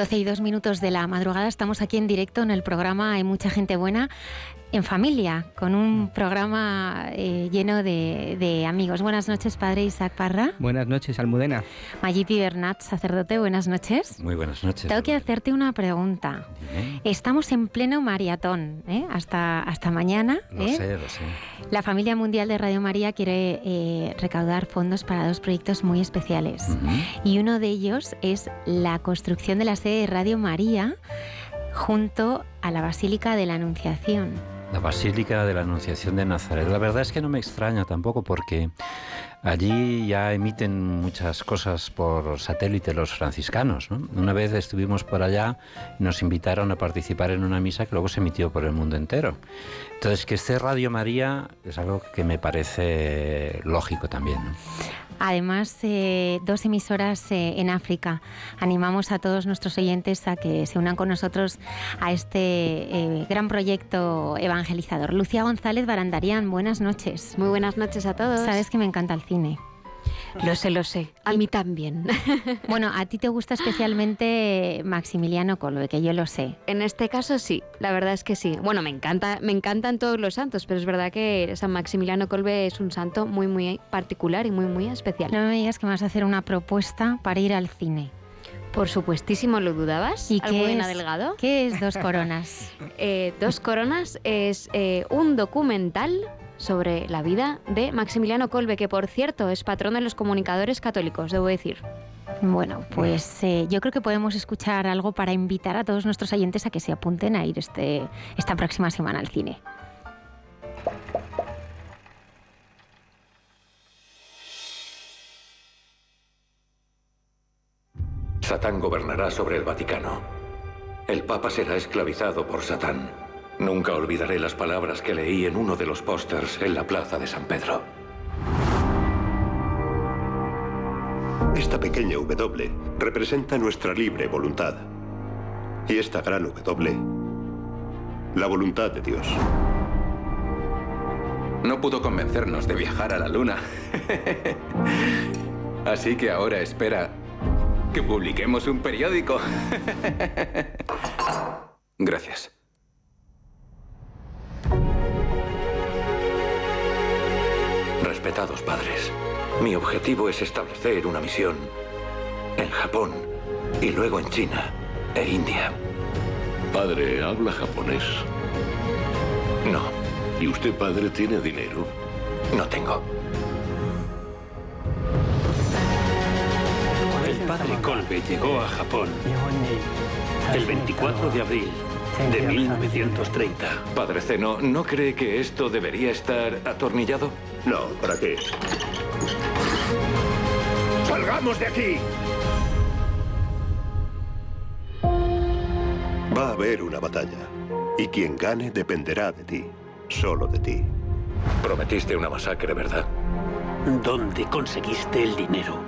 12 y 2 minutos de la madrugada. Estamos aquí en directo en el programa Hay mucha gente buena en familia, con un programa eh, lleno de, amigos. Buenas noches, padre Isaac Parra. Buenas noches, Almudena. Mayipi Bernat, sacerdote, buenas noches. Muy buenas noches. Tengo que hacerte una pregunta. Estamos en pleno maratón, ¿eh? hasta, hasta mañana. Lo ¿eh? sé, lo sé. La familia mundial de Radio María quiere recaudar fondos para dos proyectos muy especiales. Y uno de ellos es la construcción de la sede de Radio María junto a la Basílica de la Anunciación. La Basílica de la Anunciación de Nazaret. La verdad es que no me extraña tampoco porque allí ya emiten muchas cosas por satélite los franciscanos. Una vez estuvimos por allá y nos invitaron a participar en una misa que luego se emitió por el mundo entero. Entonces, que esté Radio María es algo que me parece lógico también. Además, eh, dos emisoras eh, en África. Animamos a todos nuestros oyentes a que se unan con nosotros a este eh, gran proyecto evangelizador. Lucía González Barandarian, buenas noches. Muy buenas noches a todos. Sabes que me encanta el cine. Lo sé, lo sé. A mí también. Bueno, a ti te gusta especialmente Maximiliano Kolbe, que yo lo sé. En este caso sí, la verdad es que sí. Bueno, me encanta, me encantan todos los santos, pero es verdad que San Maximiliano Kolbe es un santo muy muy particular y muy muy especial. No me digas que me vas a hacer una propuesta para ir al cine. Por supuestísimo, ¿lo dudabas? ¿Y qué es, Delgado? ¿Qué es Dos Coronas? Eh, Dos Coronas es eh, un documental sobre la vida de Maximiliano Kolbe, que por cierto es patrón de los comunicadores católicos, debo decir. Bueno, pues eh, yo creo que podemos escuchar algo para invitar a todos nuestros oyentes a que se apunten a ir este, esta próxima semana al cine. Satán gobernará sobre el Vaticano. El Papa será esclavizado por Satán. Nunca olvidaré las palabras que leí en uno de los pósters en la plaza de San Pedro. Esta pequeña W representa nuestra libre voluntad. Y esta gran W, la voluntad de Dios. No pudo convencernos de viajar a la Luna. Así que ahora espera que publiquemos un periódico. Gracias. Respetados padres, mi objetivo es establecer una misión en Japón y luego en China e India. Padre, ¿habla japonés? No. ¿Y usted, padre, tiene dinero? No tengo. El padre Kolbe llegó a Japón el 24 de abril de 1930. Padre Zeno, ¿no cree que esto debería estar atornillado? No, ¿para qué? ¡Salgamos de aquí! Va a haber una batalla. Y quien gane dependerá de ti. Solo de ti. Prometiste una masacre, ¿verdad? ¿Dónde conseguiste el dinero?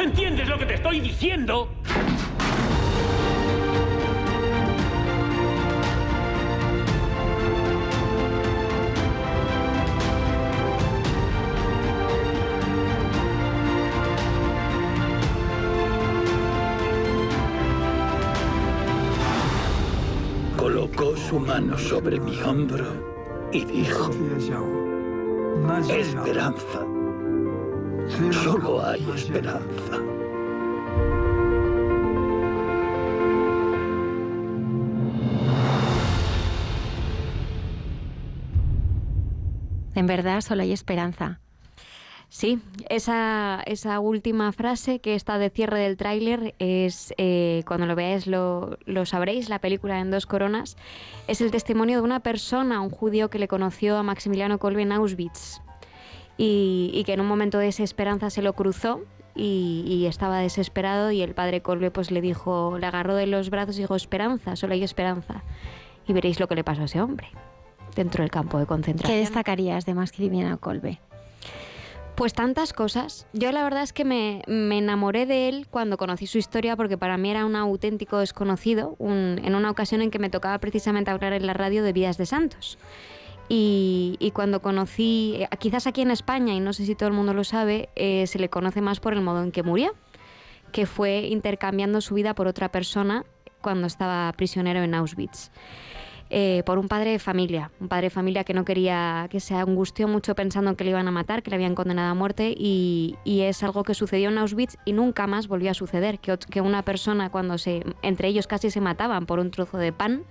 ¿Entiendes lo que te estoy diciendo? Mano sobre mi hombro y dijo, Esperanza. Solo hay esperanza. En verdad, solo hay esperanza. Sí, esa, esa última frase que está de cierre del tráiler es, eh, cuando lo veáis lo, lo, sabréis, la película en dos coronas, es el testimonio de una persona, un judío que le conoció a Maximiliano Kolbe en Auschwitz y, y que en un momento de desesperanza se lo cruzó y, y, estaba desesperado y el padre Kolbe pues le dijo, le agarró de los brazos y dijo, esperanza, solo hay esperanza. Y veréis lo que le pasó a ese hombre dentro del campo de concentración. ¿Qué destacarías de Maximiliano Kolbe? Pues tantas cosas. Yo la verdad es que me, me, enamoré de él cuando conocí su historia porque para mí era un auténtico desconocido, en una ocasión en que me tocaba precisamente hablar en la radio de Vidas de Santos. Y, y cuando conocí, eh, quizás aquí en España, y no sé si todo el mundo lo sabe, eh, se le conoce más por el modo en que murió, que fue intercambiando su vida por otra persona cuando estaba prisionero en Auschwitz eh, por un padre de familia, un padre de familia que no quería, que se angustió mucho pensando que le iban a matar, que le habían condenado a muerte y, es algo que sucedió en Auschwitz y nunca más volvió a suceder, que, que, una persona cuando se, entre ellos casi se mataban por un trozo de pan,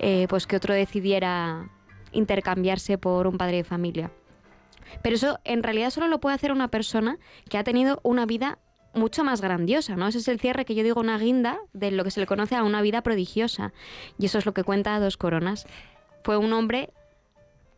eh, pues que otro decidiera intercambiarse por un padre de familia. Pero eso en realidad solo lo puede hacer una persona que ha tenido una vida mucho más grandiosa, ¿no? Ese es el cierre que yo digo una guinda de lo que se le conoce a una vida prodigiosa. Y eso es lo que cuenta Dos Coronas. Fue un hombre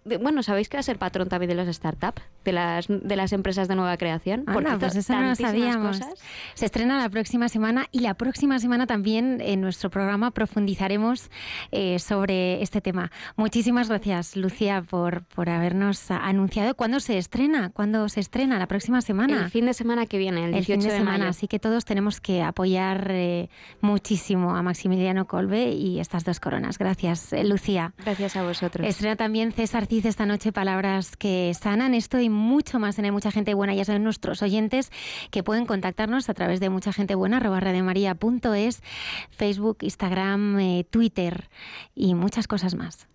bueno, ¿sabéis que va a ser patrón también de las startups? De las, de las empresas de nueva creación. Anda, pues eso no lo sabíamos. Cosas. Se estrena la próxima semana y la próxima semana también en nuestro programa profundizaremos eh, sobre este tema. Muchísimas gracias, Lucía, por, por habernos anunciado. ¿Cuándo se estrena? ¿Cuándo se estrena? ¿La próxima semana? El fin de semana que viene, el 18 el fin de, de semana. mayo. Así que todos tenemos que apoyar eh, muchísimo a Maximiliano Colbe y estas dos coronas. Gracias, eh, Lucía. Gracias a vosotros. Estrena también César Ciz esta noche palabras que sanan esto y mucho más en Hay Mucha Gente Buena. Ya saben nuestros oyentes que pueden contactarnos a través de mucha gente buena, arroba radiomaria.es, Facebook, Instagram, eh, Twitter y muchas cosas más.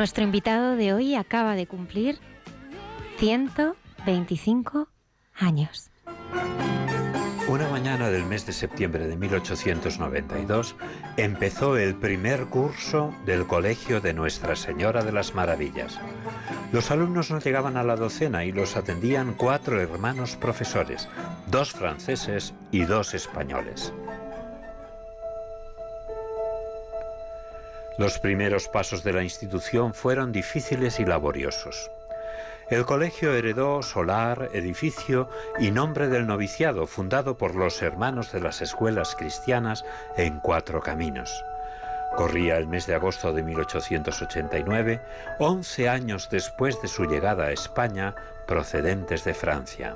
Nuestro invitado de hoy acaba de cumplir 125 años. Una mañana del mes de septiembre de 1892 empezó el primer curso del Colegio de Nuestra Señora de las Maravillas. Los alumnos no llegaban a la docena y los atendían cuatro hermanos profesores, dos franceses y dos españoles. Los primeros pasos de la institución fueron difíciles y laboriosos. El colegio heredó solar, edificio y nombre del noviciado fundado por los hermanos de las escuelas cristianas en Cuatro Caminos. Corría el mes de agosto de 1889, 11 años después de su llegada a España, procedentes de Francia.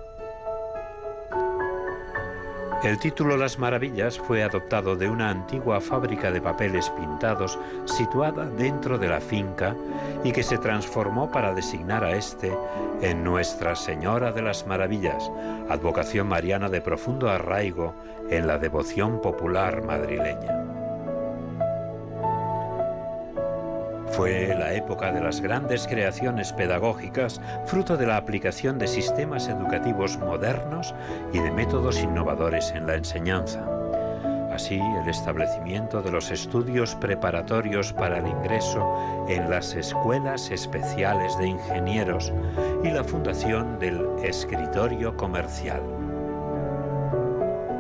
El título Las Maravillas fue adoptado de una antigua fábrica de papeles pintados situada dentro de la finca y que se transformó para designar a este en Nuestra Señora de las Maravillas, advocación mariana de profundo arraigo en la devoción popular madrileña. Fue la época de las grandes creaciones pedagógicas, fruto de la aplicación de sistemas educativos modernos y de métodos innovadores en la enseñanza. Así, el establecimiento de los estudios preparatorios para el ingreso en las escuelas especiales de ingenieros y la fundación del escritorio comercial.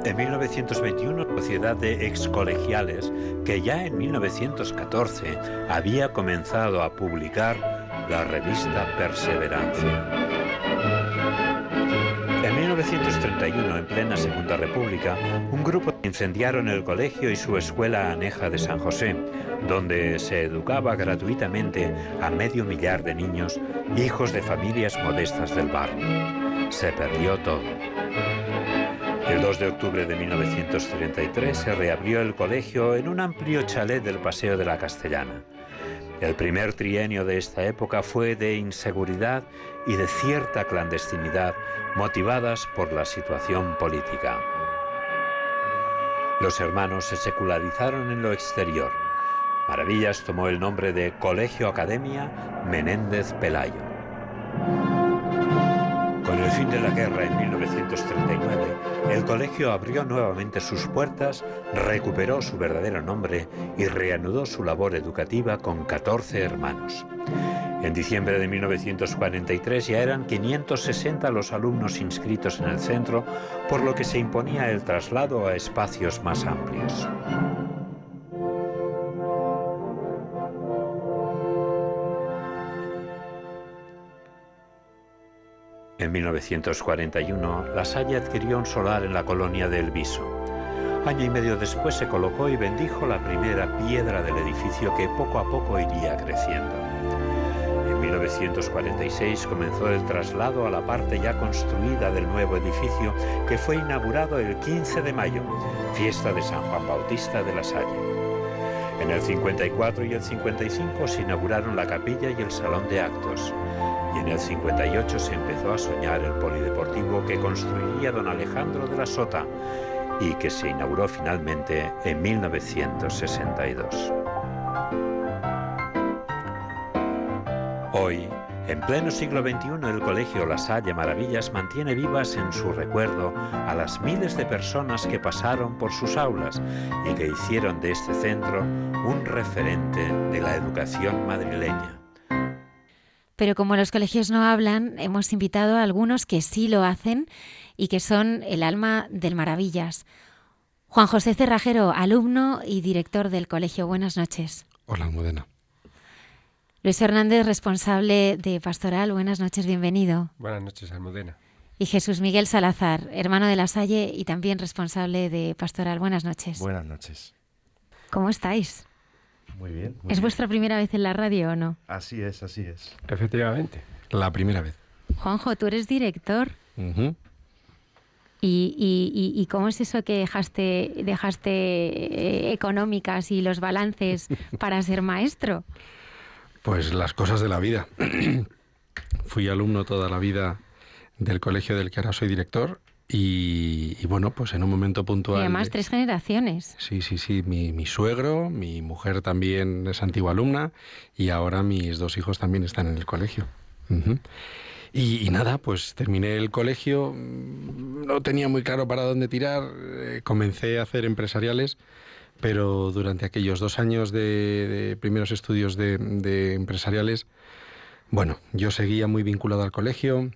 En 1921, la Sociedad de Excolegiales, que ya en 1914 había comenzado a publicar la revista Perseverancia. En 1931, en plena Segunda República, un grupo incendiaron el colegio y su escuela aneja de San José, donde se educaba gratuitamente a medio millar de niños, hijos de familias modestas del barrio. Se perdió todo. El 2 de octubre de 1933 se reabrió el colegio en un amplio chalet del Paseo de la Castellana. El primer trienio de esta época fue de inseguridad y de cierta clandestinidad motivadas por la situación política. Los hermanos se secularizaron en lo exterior. Maravillas tomó el nombre de Colegio Academia Menéndez Pelayo. Con el fin de la guerra en 1939, el colegio abrió nuevamente sus puertas, recuperó su verdadero nombre y reanudó su labor educativa con 14 hermanos. En diciembre de 1943 ya eran 560 los alumnos inscritos en el centro, por lo que se imponía el traslado a espacios más amplios. En 1941, La Salle adquirió un solar en la colonia de El Viso. Año y medio después se colocó y bendijo la primera piedra del edificio que poco a poco iría creciendo. En 1946 comenzó el traslado a la parte ya construida del nuevo edificio que fue inaugurado el 15 de mayo, fiesta de San Juan Bautista de la Salle. En el 54 y el 55 se inauguraron la capilla y el salón de actos. Y en el 58 se empezó a soñar el polideportivo que construiría don Alejandro de la Sota y que se inauguró finalmente en 1962. Hoy, en pleno siglo XXI, el Colegio La Salle Maravillas mantiene vivas en su recuerdo a las miles de personas que pasaron por sus aulas y que hicieron de este centro un referente de la educación madrileña. Pero como los colegios no hablan, hemos invitado a algunos que sí lo hacen y que son el alma del Maravillas. Juan José Cerrajero, alumno y director del colegio. Buenas noches. Hola, Almudena. Luis Hernández, responsable de Pastoral. Buenas noches, bienvenido. Buenas noches, Almudena. Y Jesús Miguel Salazar, hermano de la Salle y también responsable de Pastoral. Buenas noches. Buenas noches. ¿Cómo estáis? Muy bien. muy ¿Es bien. vuestra primera vez en la radio o no? Así es, así es. Efectivamente, la primera vez. Juanjo, tú eres director. Ujú. ¿Y, y- y- y cómo es eso que dejaste, dejaste eh, económicas y los balances para ser maestro? Pues las cosas de la vida. Fui alumno toda la vida del colegio del que ahora soy director y, y bueno, pues en un momento puntual... Y además de- tres generaciones. Sí, sí, sí. Mi, mi suegro, mi mujer también es antigua alumna y ahora mis dos hijos también están en el colegio. Y nada, pues terminé el colegio, mm, no tenía muy claro para dónde tirar, eh, comencé a hacer empresariales, pero durante aquellos dos años de, primeros estudios de, empresariales, bueno, yo seguía muy vinculado al colegio,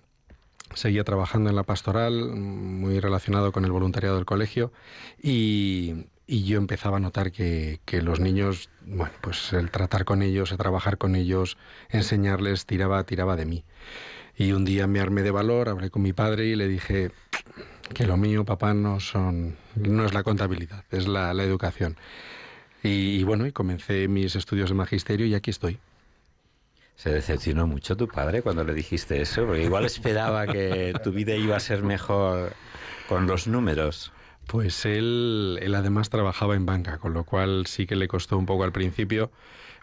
seguía trabajando en la pastoral, muy relacionado con el voluntariado del colegio, y, yo empezaba a notar que, que los niños, bueno, pues el tratar con ellos, el trabajar con ellos, enseñarles, tiraba, tiraba de mí. Y un día me armé de valor, hablé con mi padre y le dije que lo mío, papá, no son, no es la contabilidad, es la, la educación. Y, y bueno, y comencé mis estudios de magisterio y aquí estoy. Se decepcionó mucho tu padre cuando le dijiste eso, porque igual esperaba que tu vida iba a ser mejor con los números. Pues él, él además trabajaba en banca, con lo cual sí que le costó un poco al principio,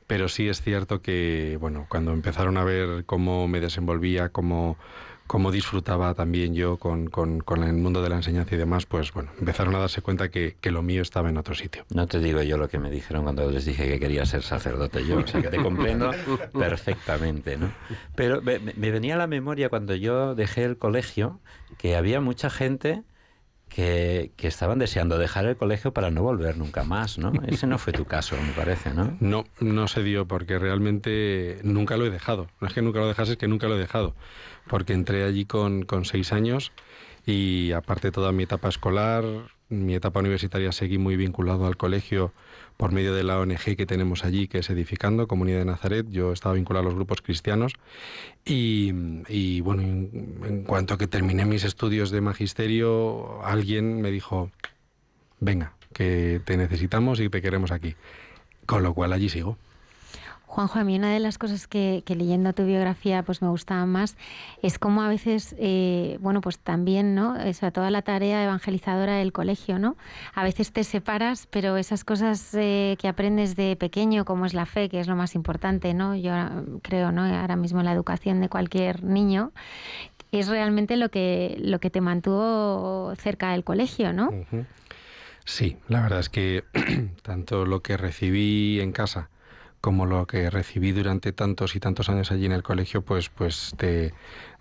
pero sí es cierto que, bueno, cuando empezaron a ver cómo me desenvolvía, cómo, cómo disfrutaba también yo con, con- con el mundo de la enseñanza y demás, pues bueno, empezaron a darse cuenta que, que lo mío estaba en otro sitio. No te digo yo lo que me dijeron cuando les dije que quería ser sacerdote yo, o sea que te comprendo perfectamente, ¿no? Pero me, me venía a la memoria cuando yo dejé el colegio que había mucha gente que, que estaban deseando dejar el colegio para no volver nunca más, ¿no? Ese no fue tu caso, me parece, ¿no? No, no se dio porque realmente nunca lo he dejado. No es que nunca lo dejase, es que nunca lo he dejado. Porque entré allí con, con seis años y aparte toda mi etapa escolar, mi etapa universitaria seguí muy vinculado al colegio por medio de la ONG que tenemos allí, que es Edificando, Comunidad de Nazaret. Yo estaba vinculado a los grupos cristianos y, y, bueno, en, cuanto que terminé mis estudios de magisterio, alguien me dijo, venga, que te necesitamos y te queremos aquí. Con lo cual allí sigo. Juanjo, a mí una de las cosas que, leyendo tu biografía pues me gustaba más es cómo a veces, eh, bueno, pues también, ¿no? O sea, toda la tarea evangelizadora del colegio, ¿no? A veces te separas, pero esas cosas eh, que aprendes de pequeño, como es la fe, que es lo más importante, ¿no? Yo creo, ¿no? Ahora mismo la educación de cualquier niño es realmente lo que, lo que te mantuvo cerca del colegio, ¿no? Sí, la verdad es que tanto lo que recibí en casa como lo que recibí durante tantos y tantos años allí en el colegio, pues, pues te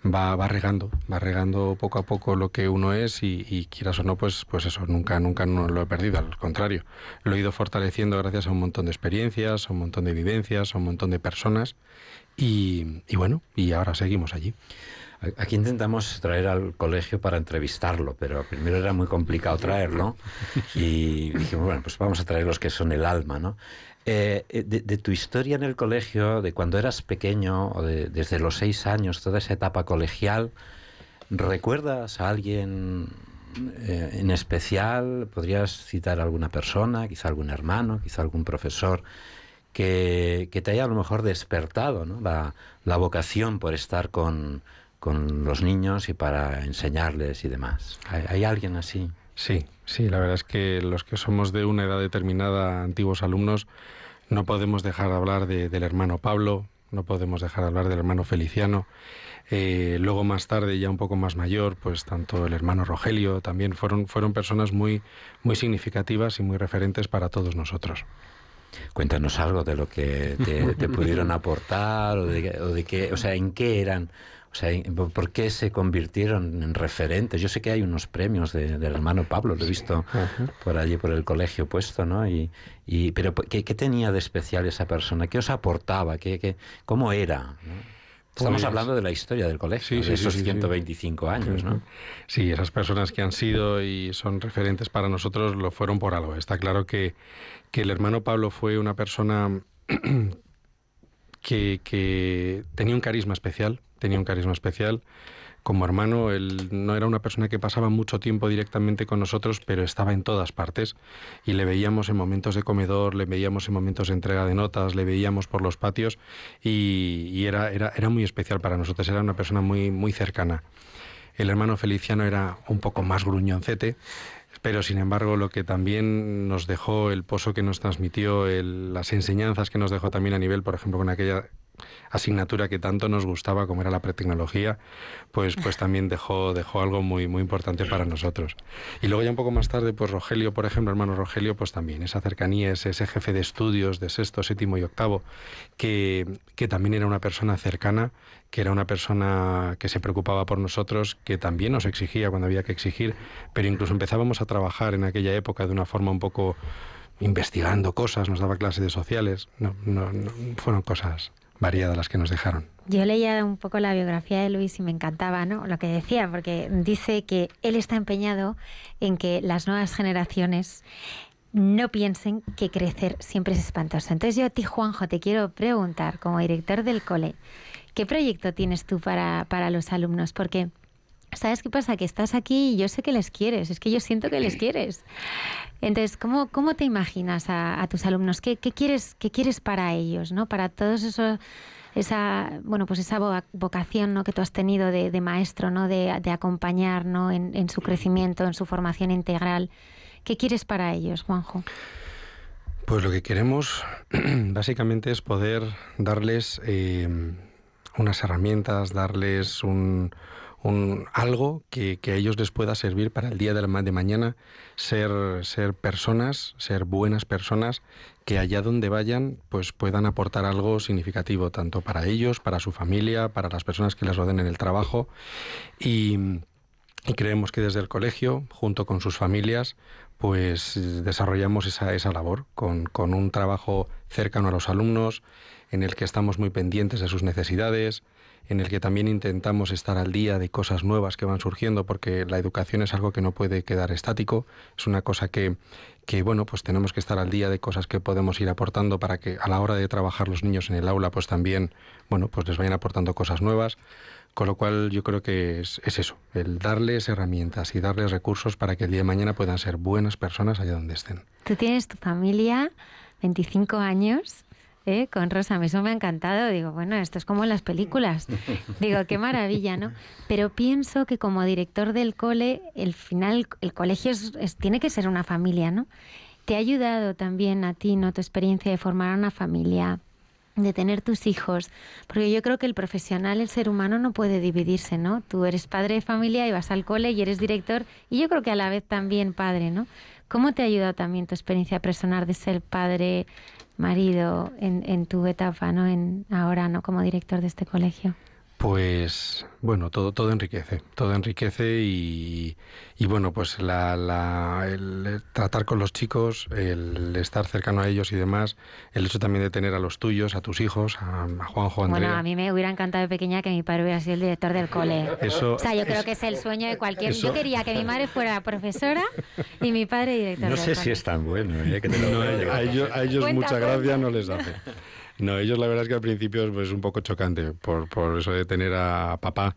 va, va regando, va regando poco a poco lo que uno es y, y quieras o no, pues, pues eso, nunca, nunca no lo he perdido, al contrario, lo he ido fortaleciendo gracias a un montón de experiencias, a un montón de vivencias, a un montón de personas y, y bueno, y ahora seguimos allí. Aquí intentamos traer al colegio para entrevistarlo, pero primero era muy complicado traerlo y dijimos, bueno, pues vamos a traer los que son el alma, ¿no? Eh, eh, de, tu historia en el colegio, de cuando eras pequeño, o de- desde los seis años, toda esa etapa colegial, ¿recuerdas a alguien eh, en especial? ¿Podrías citar a alguna persona, quizá algún hermano, quizá algún profesor? que, que te haya a lo mejor despertado ¿no? la, la vocación por estar con, con los niños y para enseñarles y demás. ¿Hay, hay alguien así? Sí, sí, la verdad es que los que somos de una edad determinada, antiguos alumnos, no podemos dejar de hablar de- del hermano Pablo, no podemos dejar de hablar del hermano Feliciano. Eh, luego más tarde, ya un poco más mayor, pues tanto el hermano Rogelio también fueron, fueron personas muy, muy significativas y muy referentes para todos nosotros. Cuéntanos algo de lo que te, te pudieron aportar o de, o de qué, o sea, en qué eran, o sea, por qué se convirtieron en referentes. Yo sé que hay unos premios de- del hermano Pablo, lo he visto por allí por el colegio puesto, ¿no? Y, y pero ¿qué, qué tenía de especial esa persona? ¿Qué os aportaba? ¿Qué, qué, cómo era? ¿no? Estamos Pues- hablando de la historia del colegio, Sí, de sí, sí, esos sí, sí. 125 años, ¿no? Sí, esas personas que han sido y son referentes para nosotros lo fueron por algo. Está claro que, que el hermano Pablo fue una persona que, que tenía un carisma especial, tenía un carisma especial. Como hermano, él no era una persona que pasaba mucho tiempo directamente con nosotros, pero estaba en todas partes. Y le veíamos en momentos de comedor, le veíamos en momentos de entrega de notas, le veíamos por los patios y, era, era, era muy especial para nosotros, era una persona muy, muy cercana. El hermano Feliciano era un poco más gruñoncete, pero sin embargo lo que también nos dejó, el pozo que nos transmitió, las enseñanzas que nos dejó también a nivel, por ejemplo, con aquella asignatura que tanto nos gustaba como era la pretecnología, pues, pues también dejó, dejó algo muy, muy importante para nosotros. Y luego ya un poco más tarde, pues Rogelio, por ejemplo, hermano Rogelio, pues también esa cercanía, ese, ese jefe de estudios de sexto, séptimo y octavo, que, que también era una persona cercana, que era una persona que se preocupaba por nosotros, que también nos exigía cuando había que exigir, pero incluso empezábamos a trabajar en aquella época de una forma un poco investigando cosas, nos daba clases de sociales, no, no, no, fueron cosas variadas las que nos dejaron. Yo leía un poco la biografía de Luis y me encantaba ¿no? lo que decía, porque dice que él está empeñado en que las nuevas generaciones no piensen que crecer siempre es espantoso. Entonces yo a ti, Juanjo, te quiero preguntar, como director del cole, ¿qué proyecto tienes tú para, para los alumnos? Porque... ¿Sabes qué pasa? Que estás aquí y yo sé que les quieres, es que yo siento que les quieres. Entonces, ¿cómo, cómo te imaginas a, a tus alumnos? ¿Qué, ¿Qué, quieres, ¿Qué quieres para ellos? ¿no? Para todos esos esa bueno pues esa vocación ¿no? que tú has tenido de, de maestro no de, de acompañar ¿no? En, en, su crecimiento en su formación integral qué quieres para ellos Juanjo pues lo que queremos básicamente es poder darles eh, unas herramientas darles un, un, algo que, a ellos les pueda servir para el día de, la, de mañana, ser, ser personas, ser buenas personas que allá donde vayan pues puedan aportar algo significativo, tanto para ellos, para su familia, para las personas que les rodean en el trabajo. Y, y creemos que desde el colegio, junto con sus familias, pues desarrollamos esa, esa labor con, con un trabajo cercano a los alumnos, en el que estamos muy pendientes de sus necesidades, en el que también intentamos estar al día de cosas nuevas que van surgiendo, porque la educación es algo que no puede quedar estático, es una cosa que, que bueno, pues tenemos que estar al día de cosas que podemos ir aportando para que a la hora de trabajar los niños en el aula, pues también, bueno, pues les vayan aportando cosas nuevas. Con lo cual yo creo que es, es, eso, el darles herramientas y darles recursos para que el día de mañana puedan ser buenas personas allá donde estén. Tú tienes tu familia, 25 años, ¿eh? con Rosa, eso me ha encantado. Digo, bueno, esto es como en las películas. Digo, qué maravilla, ¿no? Pero pienso que como director del cole, el final, el colegio tiene que ser una familia, ¿no? ¿Te ha ayudado también a ti, ¿no? Tu experiencia de formar una familia, de tener tus hijos, porque yo creo que el profesional, el ser humano no puede dividirse, ¿no? Tú eres padre de familia y vas al cole y eres director y yo creo que a la vez también padre, ¿no? ¿Cómo te ha ayudado también tu experiencia personal de ser padre, marido en, en tu etapa, ¿no? En ahora, ¿no? Como director de este colegio. Pues bueno, todo, todo enriquece, todo enriquece y, y bueno, pues la, la, el tratar con los chicos, el estar cercano a ellos y demás, el hecho también de tener a los tuyos, a tus hijos, a, a Juanjo, a Andrea. Bueno, a mí me hubiera encantado de pequeña que mi padre hubiera sido el director del cole. Eso, o sea, yo creo que es el sueño de cualquier... Eso, yo quería que mi madre fuera profesora y mi padre director No del sé cole. si es tan bueno, ¿eh? que te lo no, a ellos, a ellos Cuenta, mucha cuenta. gracia no les hace. No, ellos la verdad es que al principio es pues, un poco chocante por, por eso de tener a papá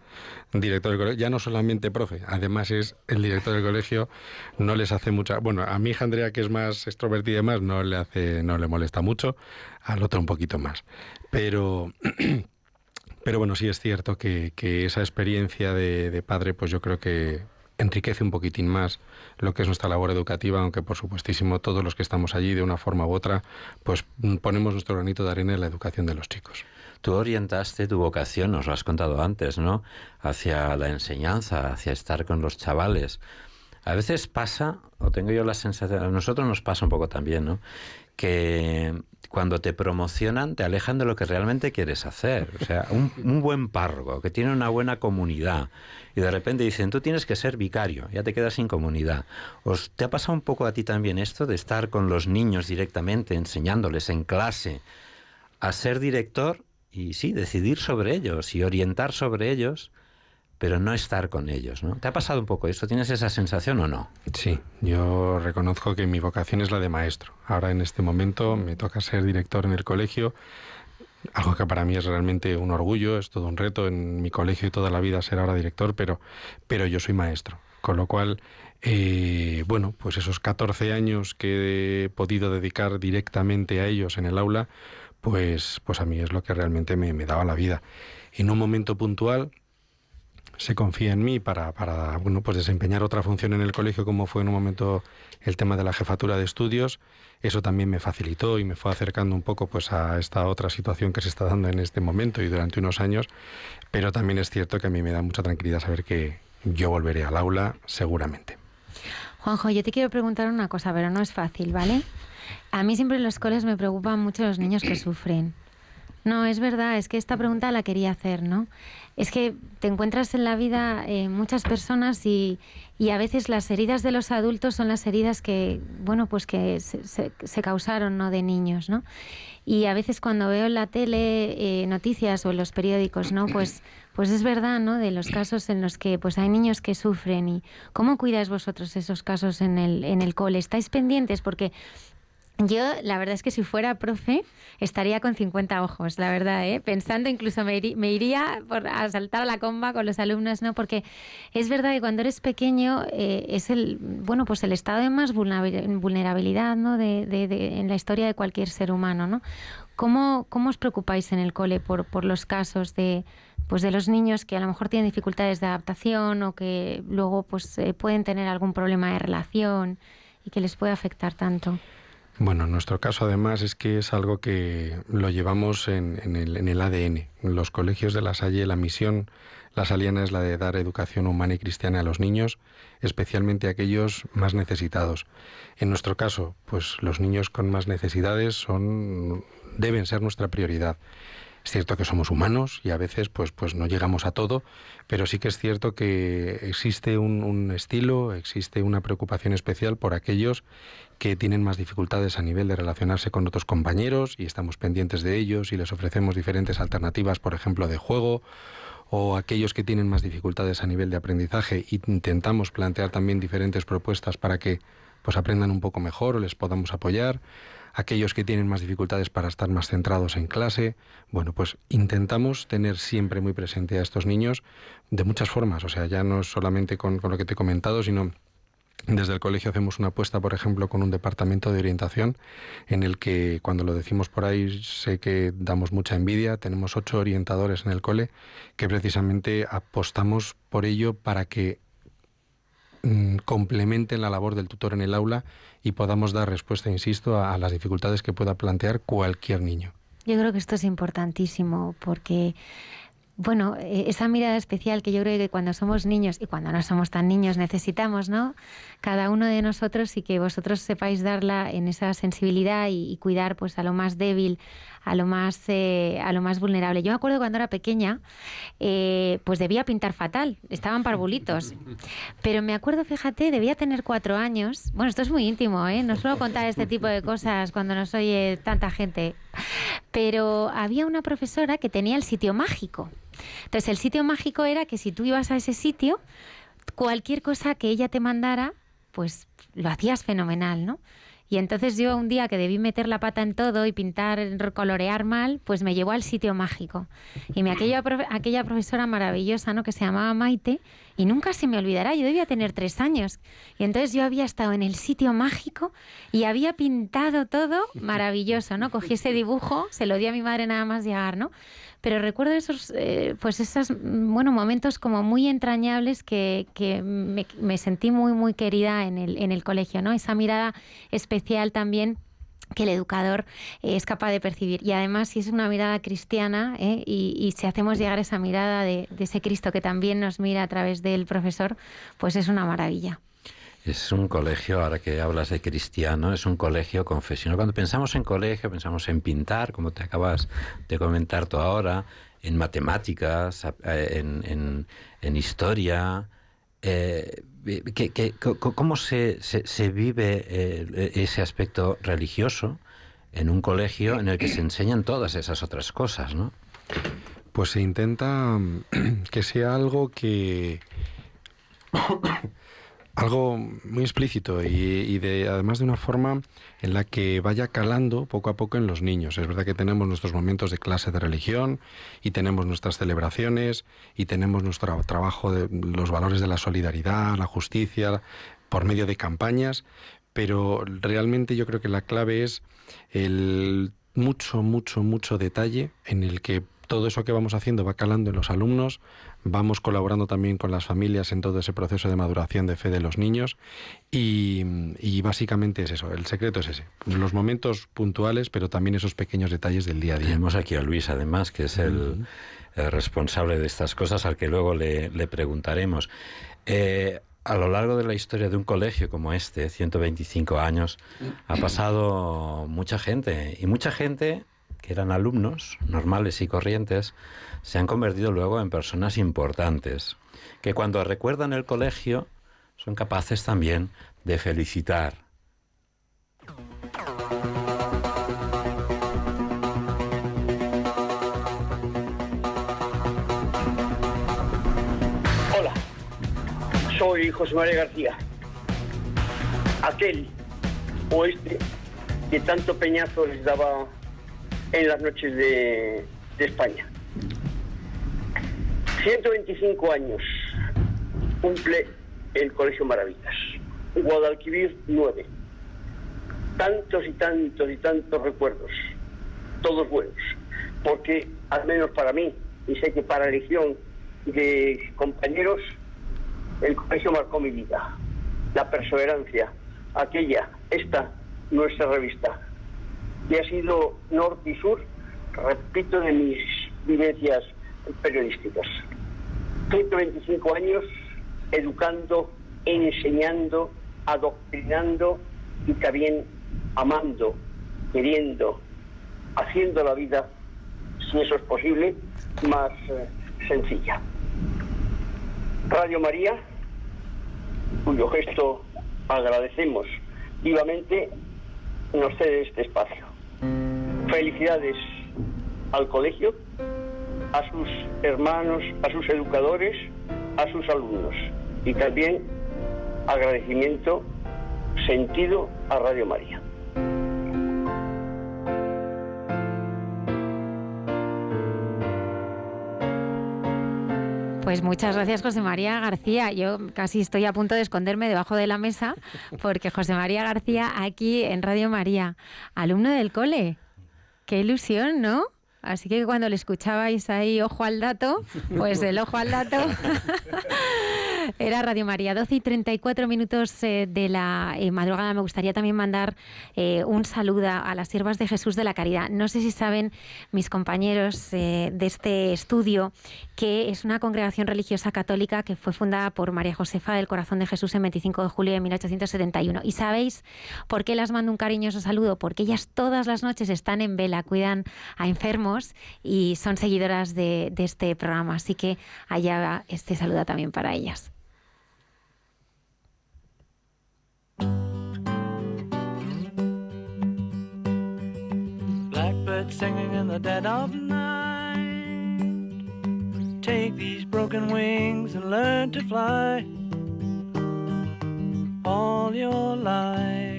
director del colegio, ya no solamente profe, además es el director del colegio, no les hace mucha, bueno, a mi hija Andrea que es más extrovertida y demás, no le hace, no le molesta mucho, al otro un poquito más. Pero pero bueno, sí es cierto que, que esa experiencia de, de padre, pues yo creo que enriquece un poquitín más lo que es nuestra labor educativa, aunque por supuestísimo todos los que estamos allí de una forma u otra, pues ponemos nuestro granito de arena en la educación de los chicos. Tú orientaste tu vocación, nos lo has contado antes, ¿no? Hacia la enseñanza, hacia estar con los chavales. A veces pasa, o tengo yo la sensación, a nosotros nos pasa un poco también, ¿no? Que cuando te promocionan te alejan de lo que realmente quieres hacer. O sea, un, buen párroco que tiene una buena comunidad y de repente dicen, tú tienes que ser vicario, ya te quedas sin comunidad. ¿Os te ha pasado un poco a ti también esto de estar con los niños directamente, enseñándoles en clase, a ser director y sí, decidir sobre ellos y orientar sobre ellos? Pero no estar con ellos, ¿no? ¿Te ha pasado un poco eso? ¿Tienes esa sensación o no? Sí, yo reconozco que mi vocación es la de maestro. Ahora en este momento me toca ser director en el colegio, algo que para mí es realmente un orgullo, es todo un reto en mi colegio y toda la vida ser ahora director, pero, pero yo soy maestro. Con lo cual, eh, bueno, pues esos 14 años que he podido dedicar directamente a ellos en el aula, pues, pues a mí es lo que realmente me, me daba la vida. En un momento puntual, se confía en mí para, para bueno, pues desempeñar otra función en el colegio, como fue en un momento el tema de la jefatura de estudios. Eso también me facilitó y me fue acercando un poco pues, a esta otra situación que se está dando en este momento y durante unos años. Pero también es cierto que a mí me da mucha tranquilidad saber que yo volveré al aula seguramente. Juanjo, yo te quiero preguntar una cosa, pero no es fácil, ¿vale? A mí siempre en los coles me preocupan mucho los niños que sufren. No, es verdad, es que esta pregunta la quería hacer, ¿no? Es que te encuentras en la vida eh, muchas personas y, y, a veces las heridas de los adultos son las heridas que, bueno, pues que se, causaron, ¿no? De niños, ¿no? Y a veces cuando veo en la tele eh, noticias o en los periódicos, ¿no? Pues, pues es verdad, ¿no? De los casos en los que pues hay niños que sufren y cómo cuidáis vosotros esos casos en el, en el cole. ¿Estáis pendientes? Porque yo, la verdad es que si fuera profe, estaría con 50 ojos, la verdad, ¿eh? pensando incluso me, ir, me, iría por, a saltar la comba con los alumnos, ¿no? Porque es verdad que cuando eres pequeño eh, es el, bueno, pues el estado de más vulnerabilidad, ¿no? De, de, de, en la historia de cualquier ser humano, ¿no? ¿Cómo, cómo os preocupáis en el cole por, por los casos de, pues de los niños que a lo mejor tienen dificultades de adaptación o que luego pues eh, pueden tener algún problema de relación y que les puede afectar tanto? Bueno, en nuestro caso además es que es algo que lo llevamos en, el, ADN. Los colegios de la Salle la misión, la saliana es la de dar educación humana y cristiana a los niños, especialmente a aquellos más necesitados. En nuestro caso, pues los niños con más necesidades son, deben ser nuestra prioridad. Es cierto que somos humanos y a veces pues, pues no llegamos a todo, pero sí que es cierto que existe un, estilo, existe una preocupación especial por aquellos que tienen más dificultades a nivel de relacionarse con otros compañeros y estamos pendientes de ellos y les ofrecemos diferentes alternativas, por ejemplo, de juego o aquellos que tienen más dificultades a nivel de aprendizaje. Intentamos plantear también diferentes propuestas para que pues aprendan un poco mejor o les podamos apoyar. Aquellos que tienen más dificultades para estar más centrados en clase. Bueno, pues intentamos tener siempre muy presente a estos niños de muchas formas, o sea, ya no solamente con, con lo que te he comentado, sino desde el colegio hacemos una apuesta, por ejemplo, con un departamento de orientación en el que, cuando lo decimos por ahí, sé que damos mucha envidia. Tenemos ocho orientadores en el cole que precisamente apostamos por ello para que mmm, complementen la labor del tutor en el aula y podamos dar respuesta, insisto, a, a las dificultades que pueda plantear cualquier niño. Yo creo que esto es importantísimo porque bueno, esa mirada especial que yo creo que cuando somos niños y cuando no somos tan niños necesitamos, ¿no? Cada uno de nosotros y que vosotros sepáis darla en esa sensibilidad y, cuidar pues a lo más débil, a lo más eh, a lo más vulnerable. Yo me acuerdo cuando era pequeña, eh, pues debía pintar fatal, estaban parvulitos. Pero me acuerdo, fíjate, debía tener cuatro años. Bueno, esto es muy íntimo, ¿eh? No suelo contar este tipo de cosas cuando nos oye tanta gente. Pero había una profesora que tenía el sitio mágico. Entonces, el sitio mágico era que si tú ibas a ese sitio, cualquier cosa que ella te mandara, pues lo hacías fenomenal, ¿no? Y entonces yo un día que debí meter la pata en todo y pintar, colorear mal, pues me llevó al sitio mágico. Y me aquella, aquella profesora maravillosa, ¿no? Que se llamaba Maite, y nunca se me olvidará, yo debía tener tres años. Y entonces yo había estado en el sitio mágico y había pintado todo maravilloso, ¿no? Cogí ese dibujo, se lo di a mi madre nada más llegar, ¿no? Pero recuerdo esos, eh, pues esos, bueno, momentos como muy entrañables que, que me, me, sentí muy, muy querida en el, en el colegio, ¿no? Esa mirada especial también que el educador eh, es capaz de percibir. Y además, si es una mirada cristiana ¿eh? y, y, si hacemos llegar esa mirada de, de ese Cristo que también nos mira a través del profesor, pues es una maravilla. Es un colegio, ahora que hablas de cristiano, es un colegio confesional. Cuando pensamos en colegio, pensamos en pintar, como te acabas de comentar tú ahora, en matemáticas, en, en, historia. Eh, que, ¿Cómo se, se, vive eh, ese aspecto religioso en un colegio en el que se enseñan todas esas otras cosas, no? Pues se intenta que sea algo que algo muy explícito y, y, de, además de una forma en la que vaya calando poco a poco en los niños. Es verdad que tenemos nuestros momentos de clase de religión y tenemos nuestras celebraciones y tenemos nuestro trabajo de los valores de la solidaridad, la justicia, por medio de campañas, pero realmente yo creo que la clave es el mucho, mucho, mucho detalle en el que todo eso que vamos haciendo va calando en los alumnos, vamos colaborando también con las familias en todo ese proceso de maduración de fe de los niños y, y básicamente es eso, el secreto es ese, los momentos puntuales pero también esos pequeños detalles del día a día. Tenemos aquí a Luis además, que es el, el responsable de estas cosas al que luego le, le preguntaremos. Eh, a lo largo de la historia de un colegio como este, 125 años, ha pasado mucha gente y mucha gente que eran alumnos normales y corrientes se han convertido luego en personas importantes, que cuando recuerdan el colegio son capaces también de felicitar. Hola, soy José María García. Aquel o este que tanto peñazo les daba en las noches de, de España. 125 años cumple el Colegio Maravillas. Guadalquivir 9. Tantos y tantos y tantos recuerdos, todos buenos, porque al menos para mí, y sé que para la legión de compañeros, el colegio marcó mi vida. La perseverancia, aquella, esta, nuestra revista, y ha sido norte y sur, repito, de mis vivencias periodísticas. 125 años educando, enseñando, adoctrinando y también amando, queriendo, haciendo la vida, si eso es posible, más eh, sencilla. Radio María, cuyo gesto agradecemos vivamente, nos cede este espacio. Felicidades al colegio, a sus hermanos, a sus educadores, a sus alumnos y también agradecimiento sentido a Radio María. Pues muchas gracias, José María García. Yo casi estoy a punto de esconderme debajo de la mesa porque José María García aquí en Radio María, alumno del cole. Qué ilusión, ¿no? Así que cuando le escuchabais ahí ojo al dato, pues el ojo al dato era Radio María. 12 y 34 minutos eh, de la eh, madrugada. Me gustaría también mandar eh, un saludo a las siervas de Jesús de la Caridad. No sé si saben mis compañeros de este estudio que es una congregación religiosa católica que fue fundada por María Josefa del Corazón de Jesús en 25 de julio de 1871. ¿Y sabéis por qué las mando un cariñoso saludo? Porque ellas todas las noches están en vela, cuidan a enfermos y son seguidoras de, de este programa. Así que allá va este saludo también para ellas. Blackbird singing in the dead of night. Take these broken wings and learn to fly all your life.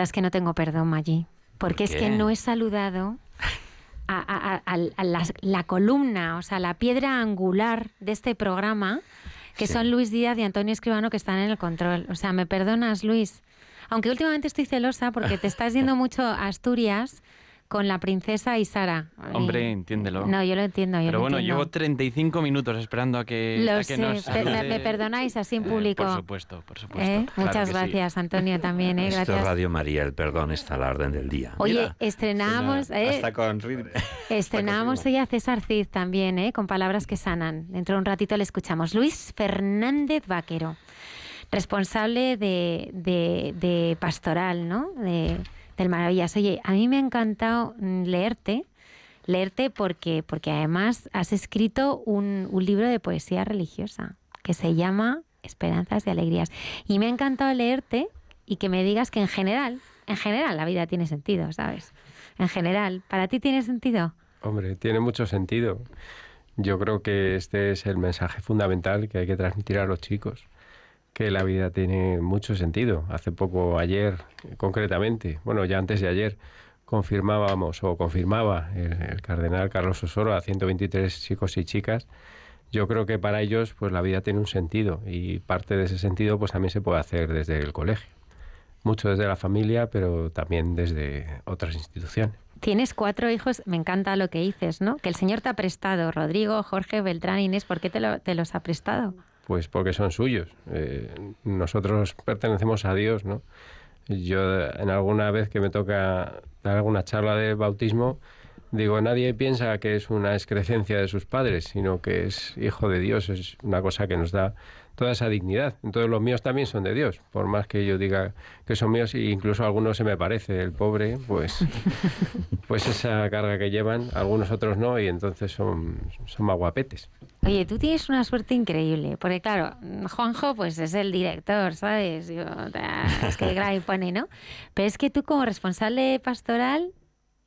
Verdad es que no tengo perdón, Maggi, porque es que no he saludado a, a- a- a la, la columna, o sea, la piedra angular de este programa, que Sí. son Luis Díaz y Antonio Escribano que están en el control. O sea, ¿me perdonas, Luis? Aunque últimamente estoy celosa porque te estás yendo mucho a Asturias con la princesa y Sara. Hombre, entiéndelo. No, yo lo entiendo, yo Pero lo bueno, entiendo. llevo 35 minutos esperando a que, Lo a que sé, nos me, perdonáis así en público. Por supuesto, por supuesto. ¿Eh? claro Muchas sí. gracias, Antonio, también. ¿eh? Esto es Gracias. Radio María, el perdón está a la orden del día. Oye, Mira, estrenamos, ¿eh? hasta con. Estrenamos hoy a César Cid también, ¿eh? con palabras que sanan. Dentro de un ratito le escuchamos. Luis Fernández Vaquero, responsable de, de- de Pastoral, ¿no? De- del Maravillas. Oye, a mí me ha encantado mm, leerte, leerte porque, porque además has escrito un, un libro de poesía religiosa que se llama Esperanzas y Alegrías. Y me ha encantado leerte y que me digas que en general, en general la vida tiene sentido, ¿sabes? En general, ¿para ti tiene sentido? Hombre, tiene mucho sentido. Yo creo que este es el mensaje fundamental que hay que transmitir a los chicos, que la vida tiene mucho sentido. Hace poco, ayer concretamente, bueno, ya antes de ayer, confirmábamos o confirmaba el, cardenal Carlos Osoro a 123 chicos y chicas. Yo creo que para ellos pues la vida tiene un sentido y parte de ese sentido pues también se puede hacer desde el colegio. Mucho desde la familia, pero también desde otras instituciones. Tienes cuatro hijos, me encanta lo que dices, ¿no? Que el Señor te ha prestado, Rodrigo, Jorge, Beltrán, Inés, ¿por qué te, lo- te los ha prestado? Pues porque son suyos. Eh, nosotros pertenecemos a Dios, ¿no? Yo en alguna vez que me toca dar alguna charla de bautismo, digo, nadie piensa que es una excrecencia de sus padres, sino que es hijo de Dios, es una cosa que nos da toda esa dignidad. Entonces los míos también son de Dios, por más que yo diga que son míos, e incluso a algunos se me parece, el pobre, pues, pues esa carga que llevan, algunos otros no, y entonces son, son más guapetes. Oye, tú tienes una suerte increíble, porque claro, Juanjo pues es el director, ¿sabes? Yo, es que claro, y pone, ¿no? Pero es que tú como responsable pastoral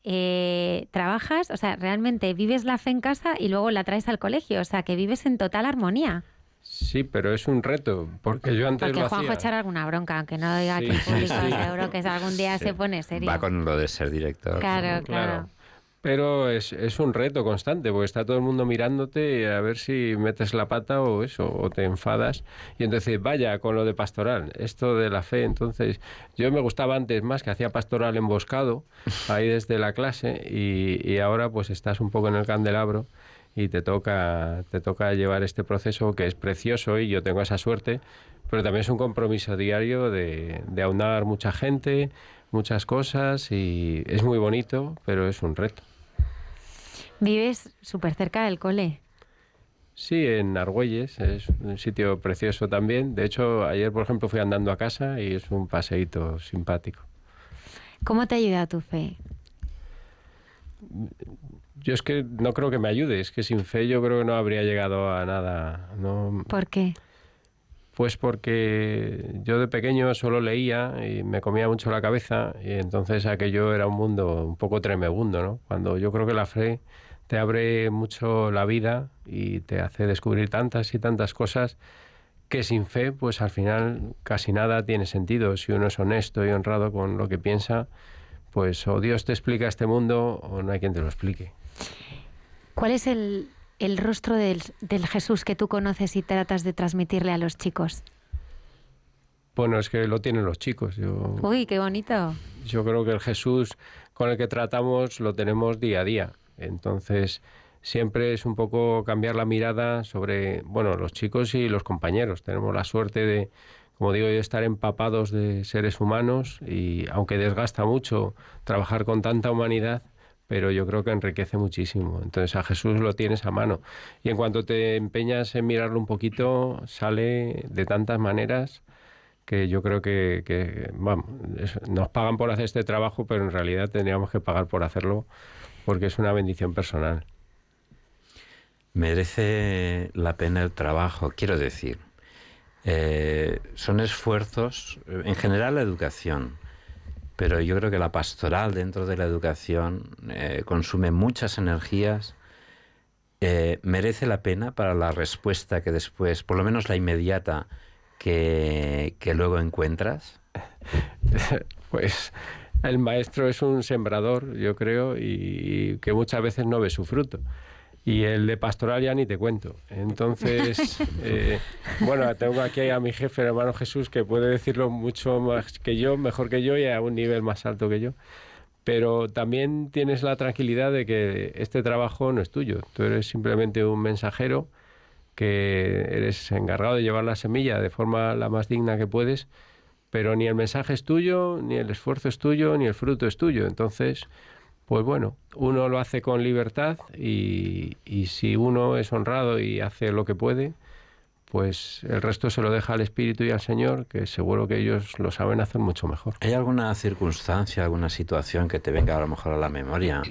eh, trabajas, o sea, realmente vives la fe en casa y luego la traes al colegio, o sea, que vives en total armonía. Sí, pero es un reto, porque yo antes Porque lo Juanjo hacía. echará alguna bronca, aunque no diga Sí, sí, público, sí. seguro que algún día se pone serio. Va con lo de ser director. Claro, claro. Pero es, es un reto constante, porque está todo el mundo mirándote a ver si metes la pata o eso, o te enfadas. Y entonces, vaya, con lo de pastoral, esto de la fe. Entonces, yo me gustaba antes más que hacía pastoral emboscado, ahí desde la clase, y, y ahora pues estás un poco en el candelabro y te toca, te toca llevar este proceso que es precioso y yo tengo esa suerte, pero también es un compromiso diario de, de aunar mucha gente, muchas cosas y es muy bonito, pero es un reto. Vives súper cerca del cole. Sí, en Argüelles, es un sitio precioso también. De hecho, ayer, por ejemplo, fui andando a casa y es un paseíto simpático. ¿Cómo te ayuda tu fe? Yo es que no creo que me ayude, es que sin fe yo creo que no habría llegado a nada. No, ¿Por qué? Pues porque yo de pequeño solo leía y me comía mucho la cabeza y entonces aquello era un mundo un poco tremebundo, ¿no? Cuando yo creo que la fe te abre mucho la vida y te hace descubrir tantas y tantas cosas que sin fe, pues al final casi nada tiene sentido. Si uno es honesto y honrado con lo que piensa, pues o Dios te explica este mundo o no hay quien te lo explique. ¿Cuál es el, el rostro del, del Jesús que tú conoces y tratas de transmitirle a los chicos? Bueno, es que lo tienen los chicos. Yo, Uy, qué bonito. Yo creo que el Jesús con el que tratamos lo tenemos día a día. Entonces, siempre es un poco cambiar la mirada sobre, bueno, los chicos y los compañeros. Tenemos la suerte de, como digo yo, estar empapados de seres humanos y aunque desgasta mucho trabajar con tanta humanidad, pero yo creo que enriquece muchísimo. Entonces a Jesús lo tienes a mano. Y en cuanto te empeñas en mirarlo un poquito, sale de tantas maneras que yo creo que, vamos, nos pagan por hacer este trabajo, pero en realidad tendríamos que pagar por hacerlo porque es una bendición personal. Merece la pena el trabajo, quiero decir. Eh, son esfuerzos, en general la educación, pero yo creo que la pastoral dentro de la educación eh, consume muchas energías, eh, merece la pena para la respuesta que después, por lo menos la inmediata, que, que luego encuentras. Pues el maestro es un sembrador, yo creo, y que muchas veces no ve su fruto. Y el de pastoral ya ni te cuento. Entonces, eh, bueno, tengo aquí a mi jefe, el hermano Jesús, que puede decirlo mucho más que yo, mejor que yo y a un nivel más alto que yo. Pero también tienes la tranquilidad de que este trabajo no es tuyo. Tú eres simplemente un mensajero que eres encargado de llevar la semilla de forma la más digna que puedes, pero ni el mensaje es tuyo, ni el esfuerzo es tuyo, ni el fruto es tuyo. Entonces, pues bueno, uno lo hace con libertad y, si uno es honrado y hace lo que puede, pues el resto se lo deja al Espíritu y al Señor, que seguro que ellos lo saben hacer mucho mejor. ¿Hay alguna circunstancia, alguna situación que te venga a lo mejor a la memoria,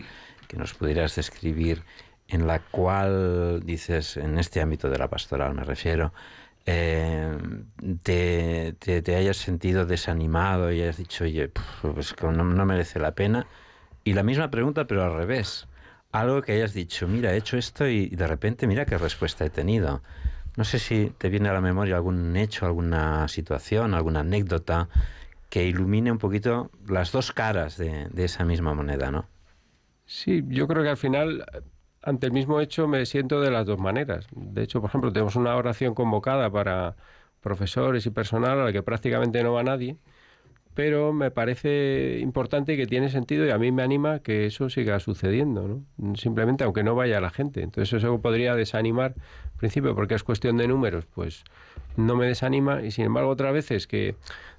que nos pudieras describir, en la cual dices, en este ámbito de la pastoral me refiero, eh, te, te, hayas sentido desanimado y hayas dicho, oye, pues no, no merece la pena? Y la misma pregunta, pero al revés. Algo que hayas dicho, mira, he hecho esto y de repente mira qué respuesta he tenido. No sé si te viene a la memoria algún hecho, alguna situación, alguna anécdota que ilumine un poquito las dos caras de, de esa misma moneda, ¿no? Sí, yo creo que al final, ante el mismo hecho, me siento de las dos maneras. De hecho, por ejemplo, tenemos una oración convocada para profesores y personal a la que prácticamente no va nadie, pero me parece importante y que tiene sentido y a mí me anima que eso siga sucediendo, ¿no? Simplemente aunque no vaya la gente. Entonces eso podría desanimar, al principio, porque es cuestión de números, pues no me desanima y sin embargo otras veces que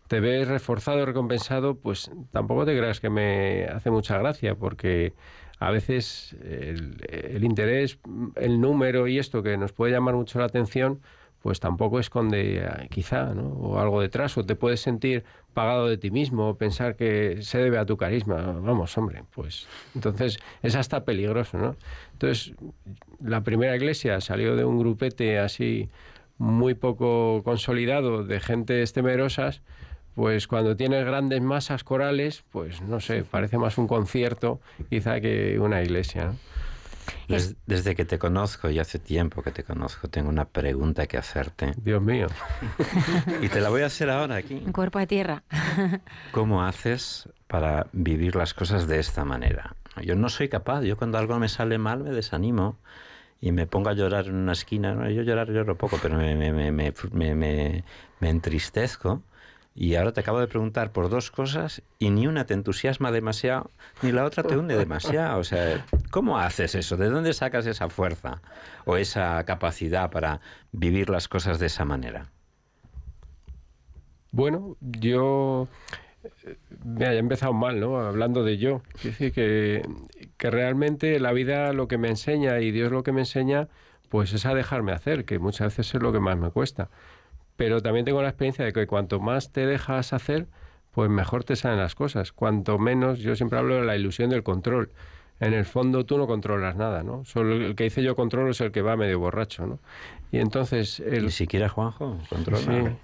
te ves reforzado, recompensado, pues tampoco te creas que me hace mucha gracia, porque a veces el, el, interés, el número y esto que nos puede llamar mucho la atención, pues tampoco esconde quizá, ¿no? O algo detrás, o te puedes sentir pagado de ti mismo, pensar que se debe a tu carisma. Vamos, hombre, pues entonces es hasta peligroso, ¿no? Entonces, la primera iglesia salió de un grupete así muy poco consolidado de gente temerosas, pues cuando tienes grandes masas corales, pues no sé, parece más un concierto quizá que una iglesia. ¿no? Desde, desde, que te conozco y hace tiempo que te conozco, tengo una pregunta que hacerte. Dios mío. y te la voy a hacer ahora aquí. En cuerpo a tierra. ¿Cómo haces para vivir las cosas de esta manera? Yo no soy capaz. Yo cuando algo me sale mal me desanimo y me pongo a llorar en una esquina. Yo llorar lloro poco, pero me, me, me, me, me, me entristezco. Y ahora te acabo de preguntar por dos cosas y ni una te entusiasma demasiado, ni la otra te hunde demasiado. O sea, ¿cómo haces eso? ¿De dónde sacas esa fuerza o esa capacidad para vivir las cosas de esa manera? Bueno, yo me haya empezado mal, ¿no? Hablando de yo. Decir que realmente la vida lo que me enseña y Dios lo que me enseña, pues es a dejarme hacer, que muchas veces es lo que más me cuesta pero también tengo la experiencia de que cuanto más te dejas hacer, pues mejor te salen las cosas. Cuanto menos, yo siempre hablo de la ilusión del control. En el fondo tú no controlas nada, ¿no? Solo el que dice yo controlo es el que va medio borracho, ¿no? Y entonces... El... Ni siquiera Juanjo controla. Sí.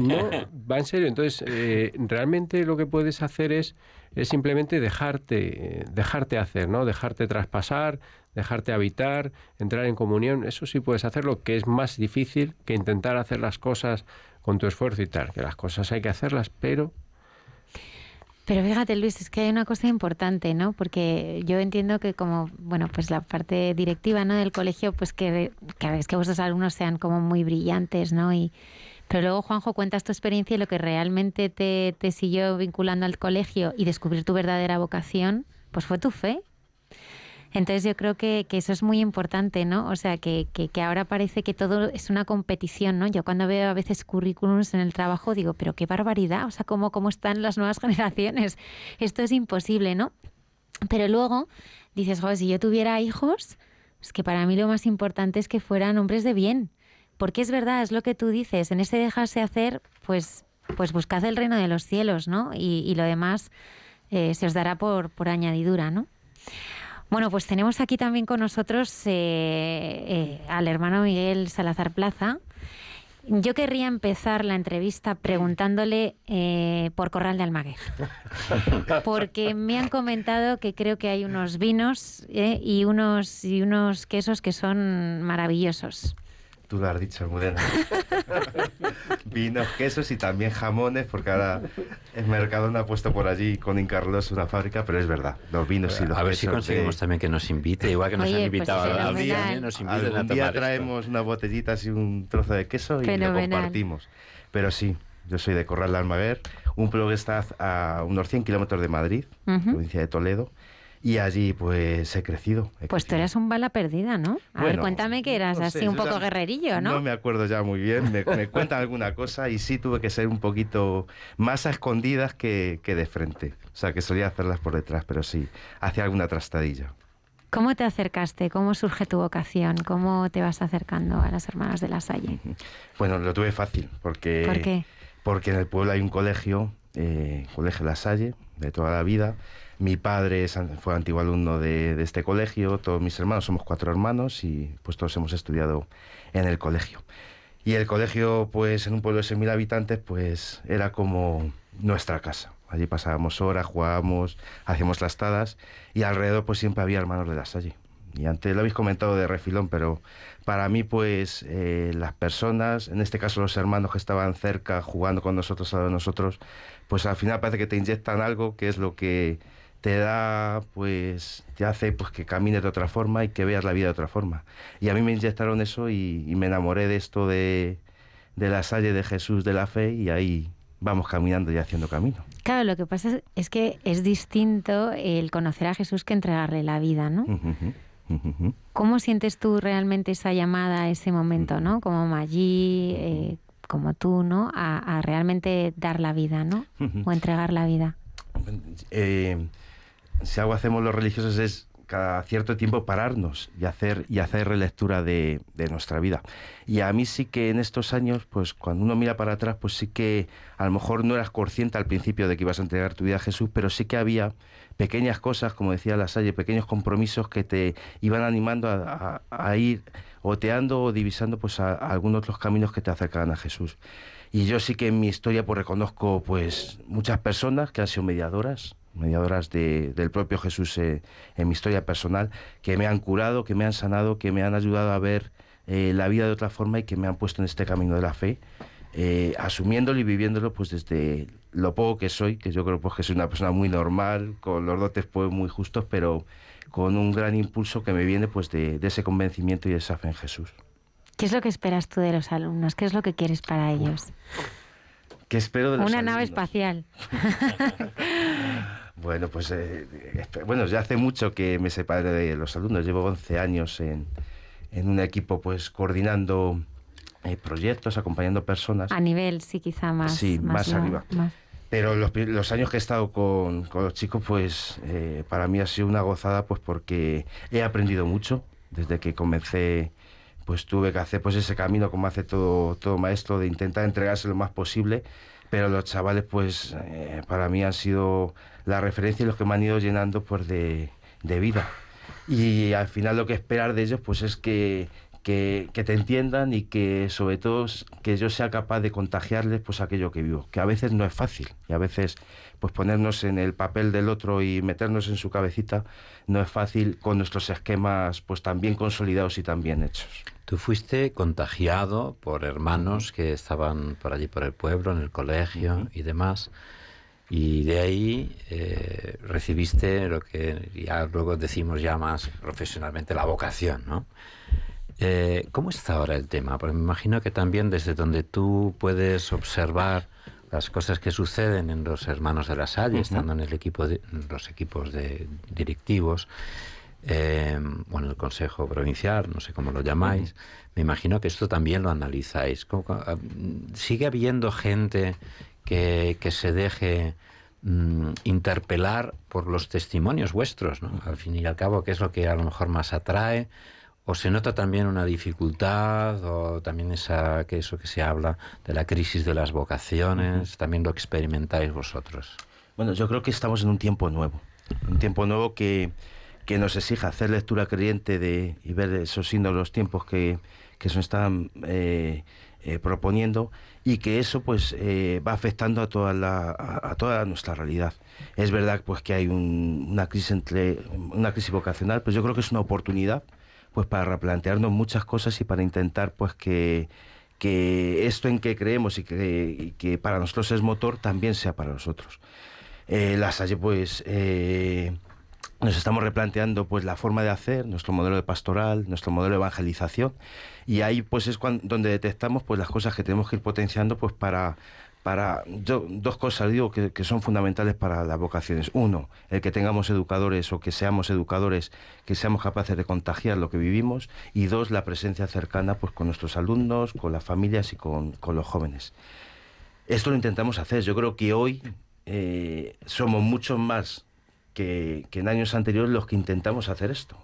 No, va en serio. Entonces, eh, realmente lo que puedes hacer es, es simplemente dejarte, dejarte hacer, ¿no? Dejarte traspasar, dejarte habitar, entrar en comunión, eso sí puedes hacerlo, que es más difícil que intentar hacer las cosas con tu esfuerzo y tal, que las cosas hay que hacerlas, pero... Pero fíjate, Luis, es que hay una cosa importante, ¿no? Porque yo entiendo que como, bueno, pues la parte directiva, ¿no? Del colegio, pues que, que, que vuestros alumnos sean como muy brillantes, ¿no? Y, pero luego, Juanjo, cuentas tu experiencia y lo que realmente te, te siguió vinculando al colegio y descubrir tu verdadera vocación, pues fue tu fe. Entonces yo creo que, eso es muy importante, ¿no? O sea, que, ahora parece que todo es una competición, ¿no? Yo cuando veo a veces currículums en el trabajo digo, pero qué barbaridad, o sea, ¿cómo, cómo están las nuevas generaciones? Esto es imposible, ¿no? Pero luego dices, joder, si yo tuviera hijos, es que para mí lo más importante es que fueran hombres de bien. Porque es verdad, es lo que tú dices, en ese dejarse hacer, pues, pues buscad el reino de los cielos, ¿no? Y, y lo demás eh, se os dará por, por añadidura, ¿no? Bueno, pues tenemos aquí también con nosotros eh, eh, al hermano Miguel Salazar Plaza. Yo querría empezar la entrevista preguntándole eh, por Corral de Almaguer, porque me han comentado que creo que hay unos vinos y, unos, y unos quesos que son maravillosos. Tú lo has dicho, Almudena. Vinos, quesos y también jamones, porque ahora el Mercadona ha puesto por allí con Incarlos una fábrica, pero es verdad, los vinos y los A ver si conseguimos de- también que nos invite, igual que nos Oye, han pues invitado a la día, nos a tomar día esto. traemos unas botellitas y un trozo de queso y lo compartimos. Pero sí, yo soy de Corral de Almaguer, un pueblo que está a unos 100 kilómetros de Madrid, provincia de Toledo, y allí pues he crecido. he Pues tú crecido. eras un bala perdida, ¿no? A ver, Bueno, cuéntame que eras no así sé, un poco ya guerrerillo, ¿no? No me acuerdo ya muy bien, me, me cuentan alguna cosa y sí tuve que ser un poquito más a escondidas que, que de frente. O sea, que solía hacerlas por detrás, pero sí, hacía alguna trastadilla. ¿Cómo te acercaste? ¿Cómo surge tu vocación? ¿Cómo te vas acercando a las hermanas de la Salle? Bueno, lo tuve fácil, porque, ¿Por qué? porque en el pueblo hay un colegio, eh, Colegio La Salle, de toda la vida. Mi padre es fue antiguo alumno de, de este colegio, todos mis hermanos, somos cuatro hermanos y pues todos hemos estudiado en el colegio. Y el colegio, pues en un pueblo de 6.000 habitantes, pues era como nuestra casa. Allí pasábamos horas, jugábamos, hacíamos trastadas y alrededor pues siempre había hermanos de la Salle. Y antes lo habéis comentado de refilón, pero para mí pues eh, las personas, en este caso los hermanos que estaban cerca jugando con nosotros, a nosotros, pues al final parece que te inyectan algo que es lo que te da, pues te hace pues que camines de otra forma y que veas la vida de otra forma. Y a mí me inyectaron eso y, y me enamoré de esto de, de la Salle de Jesús de la fe y ahí vamos caminando y haciendo camino. Claro, lo que pasa es- que es distinto el conocer a Jesús que entregarle la vida, ¿no? ¿Cómo sientes tú realmente esa llamada, ese momento, ¿no? Como Maggi, eh, como tú, ¿no? A, a realmente dar la vida, ¿no? O entregar la vida. eh, si algo hacemos los religiosos es cada cierto tiempo pararnos y hacer y hacer relectura de, de nuestra vida. Y a mí sí que en estos años, pues cuando uno mira para atrás, pues sí que a lo mejor no eras consciente al principio de que ibas a entregar tu vida a Jesús, pero sí que había pequeñas cosas, como decía la Salle, pequeños compromisos que te iban animando a, a- a ir oteando o divisando pues a, a algunos los caminos que te acercaban a Jesús. Y yo sí que en mi historia pues reconozco pues muchas personas que han sido mediadoras, mediadoras de- del propio Jesús eh, en mi historia personal, que me han curado, que me han sanado, que me han ayudado a ver eh, la vida de otra forma y que me han puesto en este camino de la fe, eh, asumiéndolo y viviéndolo pues desde lo poco que soy, que yo creo pues que soy una persona muy normal, con los dotes pues muy justos, pero con un gran impulso que me viene pues de, de ese convencimiento y de esa fe en Jesús. ¿Qué es lo que esperas tú de los alumnos? ¿Qué es lo que quieres para ellos? ¿Qué espero de los Una nave espacial. Bueno, pues eh, bueno, ya hace mucho que me separé de los alumnos. Llevo 11 años en, en un equipo pues coordinando eh, proyectos, acompañando personas. A nivel, sí, quizá más. Sí, más arriba. más. Pero los, los años que he estado con, con los chicos, pues eh, para mí ha sido una gozada, pues porque he aprendido mucho desde que comencé. Pues tuve que hacer pues ese camino como hace todo, todo maestro de intentar entregarse lo más posible. Pero los chavales, pues eh, para mí han sido la referencia y los que me han ido llenando pues de, de vida. Y al final lo que esperar de ellos, pues es que, que, que te entiendan y que sobre todo que yo sea capaz de contagiarles pues aquello que vivo, que a veces no es fácil y a veces pues ponernos en el papel del otro y meternos en su cabecita no es fácil con nuestros esquemas pues tan bien consolidados y tan bien hechos. Tú fuiste contagiado por hermanos que estaban por allí por el pueblo, en el colegio y demás. Y de ahí eh, recibiste lo que ya luego decimos ya más profesionalmente la vocación, ¿no? Eh, ¿Cómo está ahora el tema? Porque me imagino que también desde donde tú puedes observar las cosas que suceden en los hermanos de la Salle, Ujú. estando en el equipo de, en los equipos de directivos, eh, bueno, el Consejo Provincial, no sé cómo lo llamáis, me imagino que esto también lo analizáis. ¿Cómo- cómo- ah, ¿Sigue habiendo gente que, que se deje mm, interpelar por los testimonios vuestros, ¿no? al fin y al cabo, que es lo que a lo mejor más atrae? ¿O se nota también una dificultad o también esa, que eso que se habla de la crisis de las vocaciones? ¿También lo experimentáis vosotros? Bueno, yo creo que estamos en un tiempo nuevo, un tiempo nuevo que, que nos exige hacer lectura creyente de, y ver esos signos los tiempos que, que se están eh, eh, proponiendo y que eso pues eh, va afectando a toda, la, a, toda nuestra realidad. Es verdad pues que hay un- una, crisis entre, una crisis vocacional, pero yo creo que es una oportunidad pues para replantearnos muchas cosas y para intentar pues que, que esto en que creemos y que, que para nosotros es motor también sea para nosotros. Eh, la Salle, pues nos estamos replanteando pues la forma de hacer, nuestro modelo de pastoral, nuestro modelo de evangelización, y ahí pues es cuando, donde detectamos pues las cosas que tenemos que ir potenciando pues para para yo, dos cosas digo que, que, son fundamentales para las vocaciones. Uno, el que tengamos educadores o que seamos educadores, que seamos capaces de contagiar lo que vivimos. Y dos, la presencia cercana pues, con nuestros alumnos, con las familias y con, con los jóvenes. Esto lo intentamos hacer. Yo creo que hoy eh, somos muchos más que, en años anteriores los que intentamos hacer esto.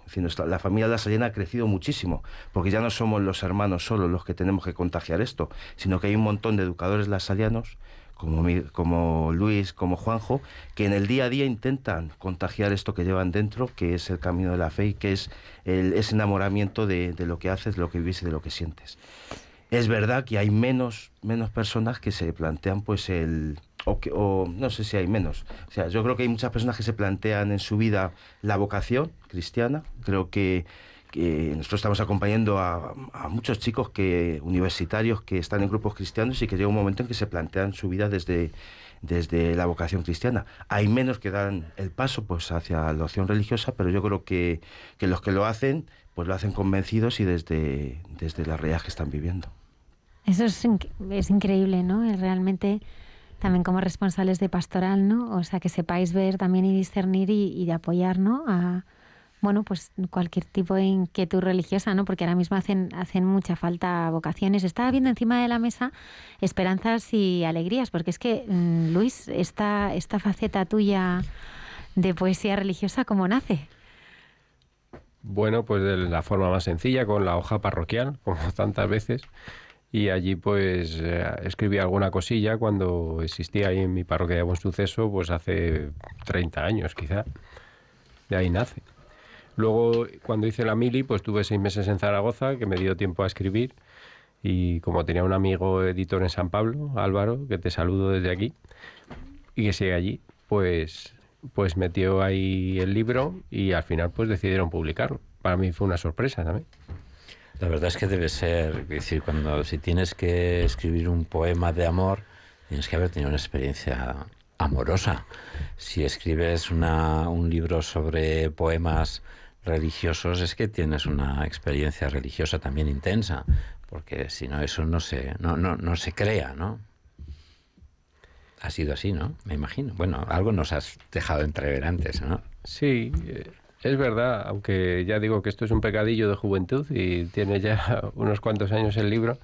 La familia de ha crecido muchísimo, porque ya no somos los hermanos solo los que tenemos que contagiar esto, sino que hay un montón de educadores lasalianos, como Luis, como Juanjo, que en el día a día intentan contagiar esto que llevan dentro, que es el camino de la fe y que es el, ese enamoramiento de, de lo que haces, de lo que vives y de lo que sientes. Es verdad que hay menos, menos personas que se plantean pues el, o, no sé si hay menos. O sea, yo creo que hay muchas personas que se plantean en su vida la vocación cristiana. Creo que, nosotros estamos acompañando a, muchos chicos que universitarios que están en grupos cristianos y que llega un momento en que se plantean su vida desde, desde la vocación cristiana. Hay menos que dan el paso pues hacia la opción religiosa, pero yo creo que, que los que lo hacen pues lo hacen convencidos y desde, desde la realidad que están viviendo. Eso es, es increíble, ¿no? Realmente también como responsables de pastoral, ¿no? O sea, que sepáis ver también y discernir y, y apoyar, ¿no? A, bueno, pues cualquier tipo de inquietud religiosa, ¿no? Porque ahora mismo hacen, hacen mucha falta vocaciones. Estaba viendo encima de la mesa esperanzas y alegrías, porque es que, mmm, Luis, esta, esta faceta tuya de poesía religiosa, ¿cómo nace? Bueno, pues de la forma más sencilla, con la hoja parroquial, como tantas veces. Y allí pues eh, escribí alguna cosilla cuando existía ahí en mi parroquia de Buen Suceso, pues hace 30 años quizá. De ahí nace. Luego, cuando hice la mili, pues tuve seis meses en Zaragoza, que me dio tiempo a escribir. Y como tenía un amigo editor en San Pablo, Álvaro, que te saludo desde aquí, y que sigue allí, pues pues metió ahí el libro y al final pues decidieron publicarlo. Para mí fue una sorpresa también. La verdad es que debe ser, es decir, cuando si tienes que escribir un poema de amor, tienes que haber tenido una experiencia amorosa. Si escribes una, un libro sobre poemas religiosos, es que tienes una experiencia religiosa también intensa, porque si no eso no se, no, no, no se crea, ¿no? Ha sido así, ¿no? Me imagino. Bueno, algo nos has dejado entrever antes, ¿no? Sí, es verdad, aunque ya digo que esto es un pecadillo de juventud y tiene ya unos cuantos años el libro.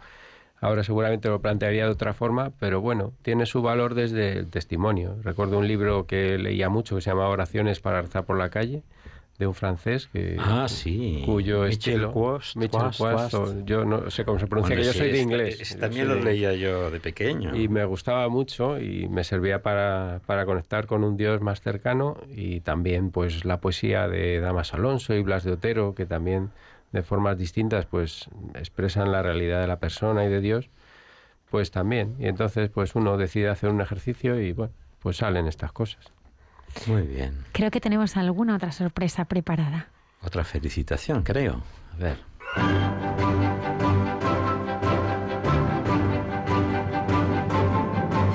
Ahora seguramente lo plantearía de otra forma, pero bueno, tiene su valor desde el testimonio. Recuerdo un libro que leía mucho que se llamaba Oraciones para rezar por la calle, de un francés que ah, sí. cuyo Michel estilo Michel Quast, Quast, Quast. yo no sé cómo se pronuncia bueno, que yo soy de este, inglés este también lo leía yo de pequeño y me gustaba mucho y me servía para, para conectar con un Dios más cercano y también pues la poesía de Damas Alonso y Blas de Otero que también de formas distintas pues expresan la realidad de la persona y de Dios pues también y entonces pues uno decide hacer un ejercicio y bueno pues salen estas cosas muy bien creo que tenemos alguna otra sorpresa preparada otra felicitación, creo. A ver.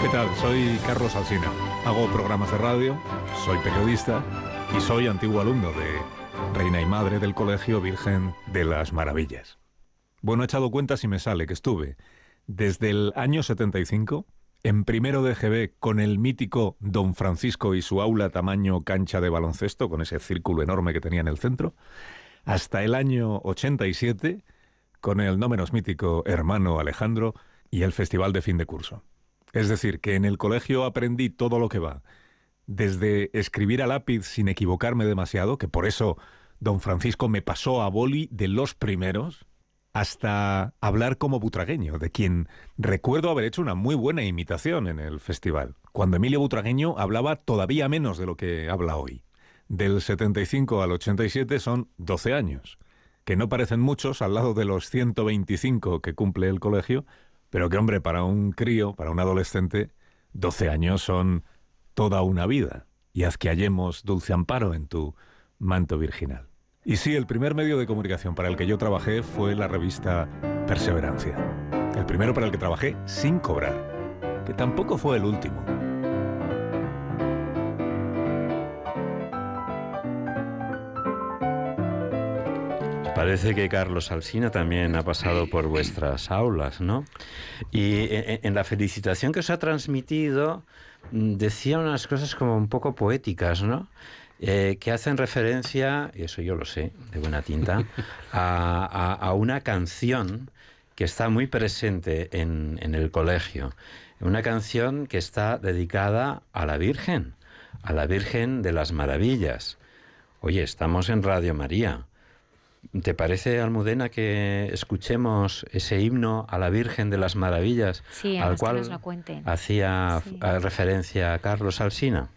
¿Qué tal? Soy Carlos Alsina. Hago programas de radio, soy periodista y soy antiguo alumno de Reina y Madre del Colegio Virgen de las Maravillas. Bueno, he echado cuentas y me sale que estuve desde el año 75 en primero de GB con el mítico Don Francisco y su aula tamaño cancha de baloncesto, con ese círculo enorme que tenía en el centro, hasta el año 87 con el no menos mítico hermano Alejandro y el festival de fin de curso. Es decir, que en el colegio aprendí todo lo que va, desde escribir a lápiz sin equivocarme demasiado, que por eso don Francisco me pasó a boli de los primeros, hasta hablar como butragueño, de quien recuerdo haber hecho una muy buena imitación en el festival, cuando Emilio Butragueño hablaba todavía menos de lo que habla hoy. Del 75 al 87 son 12 años, que no parecen muchos al lado de los 125 que cumple el colegio, pero que, hombre, para un crío, para un adolescente, 12 años son toda una vida, y haz que hallemos dulce amparo en tu manto virginal. Y sí, el primer medio de comunicación para el que yo trabajé fue la revista Perseverancia. El primero para el que trabajé sin cobrar, que tampoco fue el último. Parece que Carlos Alsina también ha pasado por vuestras aulas, ¿no? Y en, la felicitación que os ha transmitido mm, decía unas cosas como un poco poéticas, ¿no? Eh, que hacen referencia, y eso yo lo sé, de buena tinta, a, a- a una canción que está muy presente en, en el colegio. Una canción que está dedicada a la Virgen, a la Virgen de las Maravillas. Oye, estamos en Radio María. ¿Te parece, Almudena, que escuchemos ese himno a la Virgen de las Maravillas Sí, al cual hacía Sí. referencia Carlos Alsina?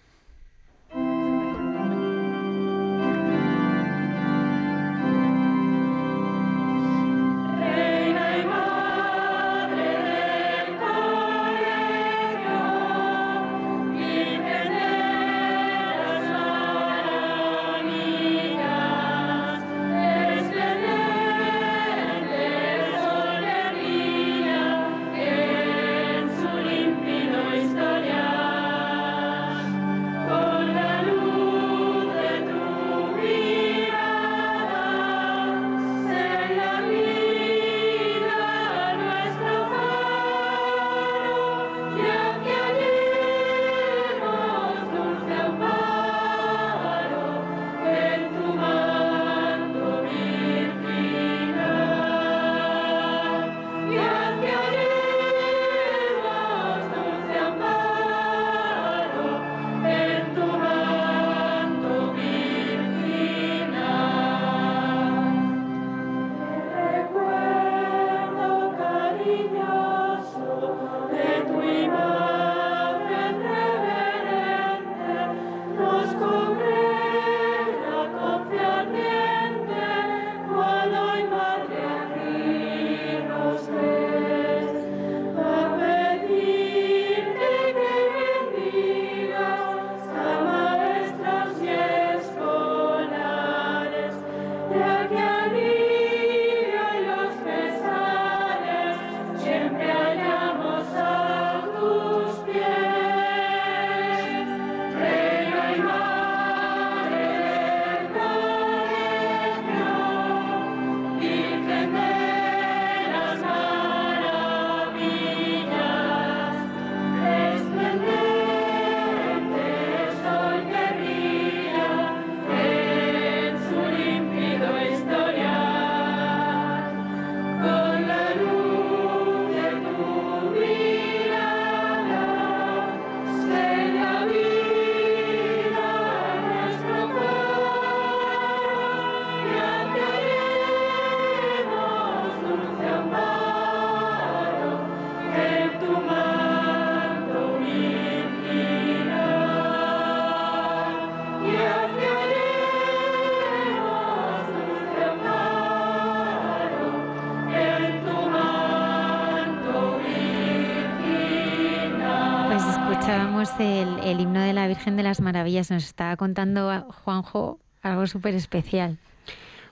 De las Maravillas. Nos estaba contando a- Juanjo algo súper especial.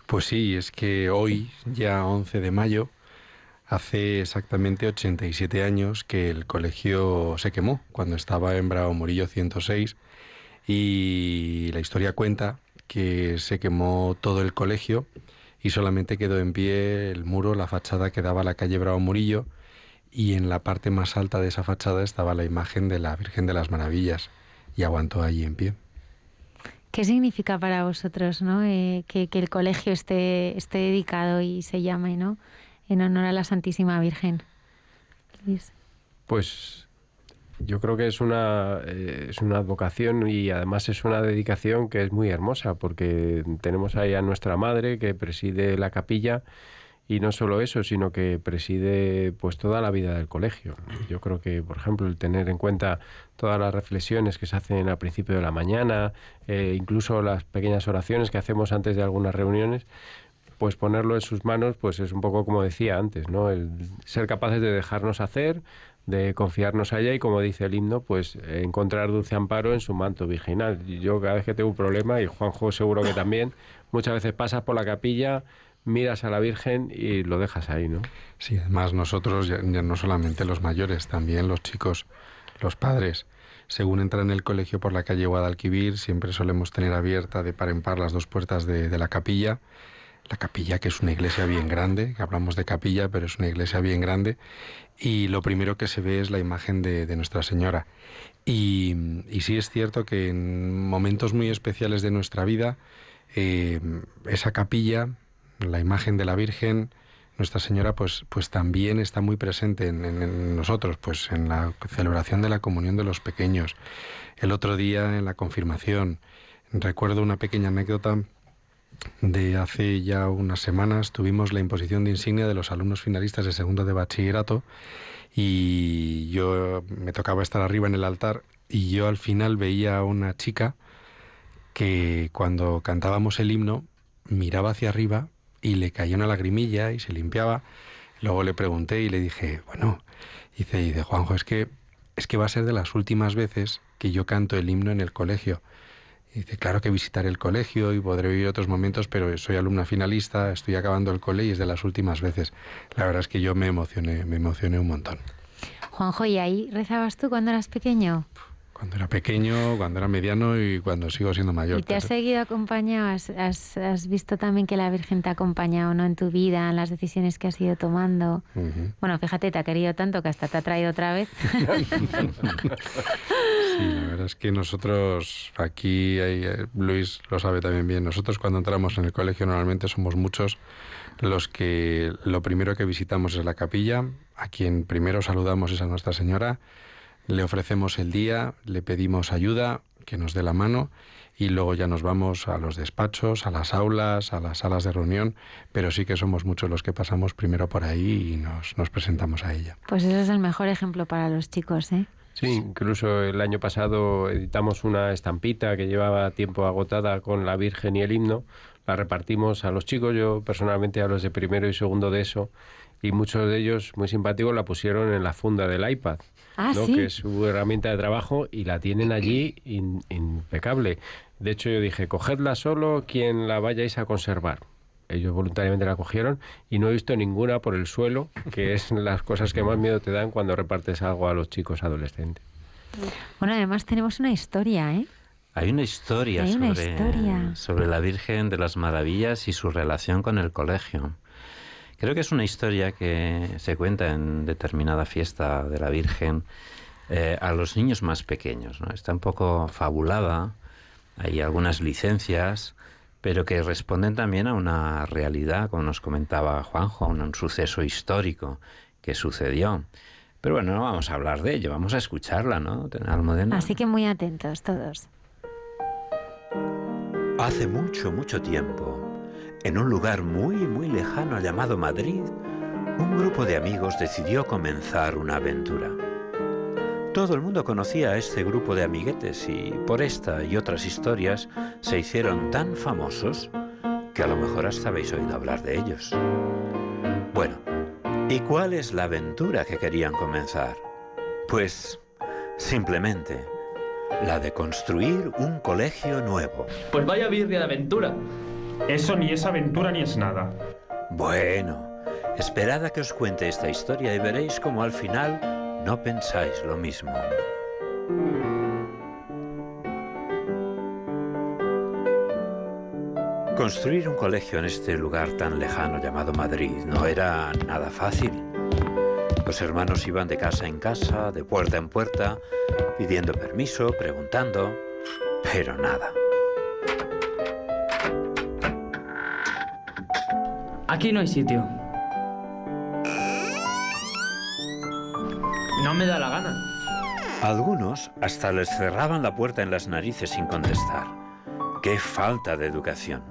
Pues sí, es que hoy, ya 11 de mayo, hace exactamente 87 años que el colegio se quemó, cuando estaba en Bravo Murillo 106, y la historia cuenta que se quemó todo el colegio y solamente quedó en pie el muro, la fachada que daba a la calle Bravo Murillo, y en la parte más alta de esa fachada estaba la imagen de la Virgen de las Maravillas, y aguantó allí en pie. ¿Qué significa para vosotros ¿no? Eh, que, que el colegio esté, esté dedicado y se llame ¿no? en honor a la Santísima Virgen? Luis. Pues yo creo que es una, eh, es una vocación y además es una dedicación que es muy hermosa porque tenemos ahí a nuestra madre que preside la capilla y no solo eso, sino que preside pues toda la vida del colegio. Yo creo que, por ejemplo, el tener en cuenta todas las reflexiones que se hacen al principio de la mañana, eh, incluso las pequeñas oraciones que hacemos antes de algunas reuniones, pues ponerlo en sus manos, pues es un poco como decía antes, ¿no? El ser capaces de dejarnos hacer de confiarnos allá y como dice el himno, pues encontrar dulce amparo en su manto virginal. Yo cada vez que tengo un problema, y Juanjo seguro que también, muchas veces pasas por la capilla, miras a la Virgen y lo dejas ahí, ¿no? Sí, además nosotros, ya, no solamente los mayores, también los chicos, los padres, según entran en el colegio por la calle Guadalquivir, siempre solemos tener abierta de par en par las dos puertas de, la capilla. La capilla, que es una iglesia bien grande, hablamos de capilla, pero es una iglesia bien grande, y lo primero que se ve es la imagen de, de Nuestra Señora. Y, y sí es cierto que en momentos muy especiales de nuestra vida, eh, esa capilla, la imagen de la Virgen, Nuestra Señora, pues, pues también está muy presente en, en- en nosotros, pues en la celebración de la comunión de los pequeños. El otro día en la confirmación, recuerdo una pequeña anécdota de hace ya unas semanas, tuvimos la imposición de insignia de los alumnos finalistas de segundo de bachillerato y yo me tocaba estar arriba en el altar y yo al final veía a una chica que cuando cantábamos el himno miraba hacia arriba y le caía una lagrimilla y se limpiaba. Luego le pregunté y le dije, bueno, dice, dice Juanjo, es que, es que va a ser de las últimas veces que yo canto el himno en el colegio. Y dice, claro que visitaré el colegio y podré vivir otros momentos, pero soy alumna finalista, estoy acabando el cole y es de las últimas veces. La verdad es que yo me emocioné, me emocioné un montón. Juanjo, ¿y ahí rezabas tú cuando eras pequeño? Cuando era pequeño, cuando era mediano y cuando sigo siendo mayor. ¿Y te has claro. seguido acompañado? ¿Has, has- has visto también que la Virgen te ha acompañado ¿no? en tu vida, en las decisiones que has ido tomando? Bueno, fíjate, te ha querido tanto que hasta te ha traído otra vez. Sí, la verdad es que nosotros aquí, hay, eh, Luis lo sabe también bien, nosotros cuando entramos en el colegio normalmente somos muchos los que lo primero que visitamos es la capilla, a quien primero saludamos es a Nuestra Señora, le ofrecemos el día, le pedimos ayuda, que nos dé la mano y luego ya nos vamos a los despachos, a las aulas, a las salas de reunión, pero sí que somos muchos los que pasamos primero por ahí y nos, nos presentamos a ella. Pues ese es el mejor ejemplo para los chicos, ¿eh? Sí, incluso el año pasado editamos una estampita que llevaba tiempo agotada con la Virgen y el himno. La repartimos a los chicos, yo personalmente a los de primero y segundo de eso, y muchos de ellos, muy simpáticos, la pusieron en la funda del iPad, Ah, ¿no? sí. que es su herramienta de trabajo, y la tienen allí in- impecable. De hecho, yo dije, cogedla solo quien la vayáis a conservar. Ellos voluntariamente la cogieron y no he visto ninguna por el suelo, que es las cosas que más miedo te dan cuando repartes algo a los chicos adolescentes. Bueno, además tenemos una historia, ¿eh? Hay una historia, Hay una sobre, historia. sobre la Virgen de las Maravillas y su relación con el colegio. Creo que es una historia que se cuenta en determinada fiesta de la Virgen eh, a los niños más pequeños. ¿no? Está un poco fabulada, hay algunas licencias, pero que responden también a una realidad, como nos comentaba Juanjo, a un, un suceso histórico que sucedió. Pero bueno, no vamos a hablar de ello, vamos a escucharla, ¿no? Almudena. Así que muy atentos todos. Hace mucho, mucho tiempo, en un lugar muy, muy lejano llamado Madrid, un grupo de amigos decidió comenzar una aventura. Todo el mundo conocía a este grupo de amiguetes y por esta y otras historias se hicieron tan famosos que a lo mejor hasta habéis oído hablar de ellos. Bueno, ¿y cuál es la aventura que querían comenzar? Pues simplemente la de construir un colegio nuevo. Pues vaya birria de aventura. Eso ni es aventura ni es nada. Bueno, esperad a que os cuente esta historia y veréis cómo al final no pensáis lo mismo. Construir un colegio en este lugar tan lejano llamado Madrid no era nada fácil. Los hermanos iban de casa en casa, de puerta en puerta, pidiendo permiso, preguntando, pero nada. Aquí no hay sitio. No me da la gana. Algunos hasta les cerraban la puerta en las narices sin contestar. ¡Qué falta de educación!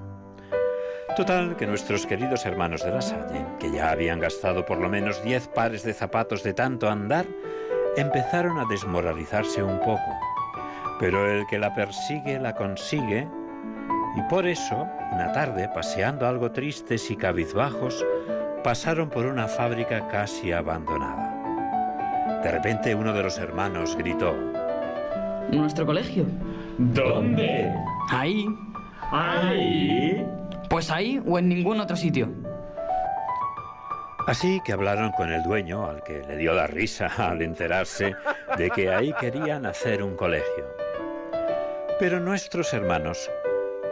Total, que nuestros queridos hermanos de la Salle, que ya habían gastado por lo menos 10 pares de zapatos de tanto andar, empezaron a desmoralizarse un poco. Pero el que la persigue, la consigue, y por eso, una tarde, paseando algo tristes y cabizbajos, pasaron por una fábrica casi abandonada. De repente uno de los hermanos gritó. ¿Nuestro colegio? ¿Dónde? Ahí. ¿Ahí? Pues ahí o en ningún otro sitio. Así que hablaron con el dueño, al que le dio la risa al enterarse de que ahí querían hacer un colegio. Pero nuestros hermanos,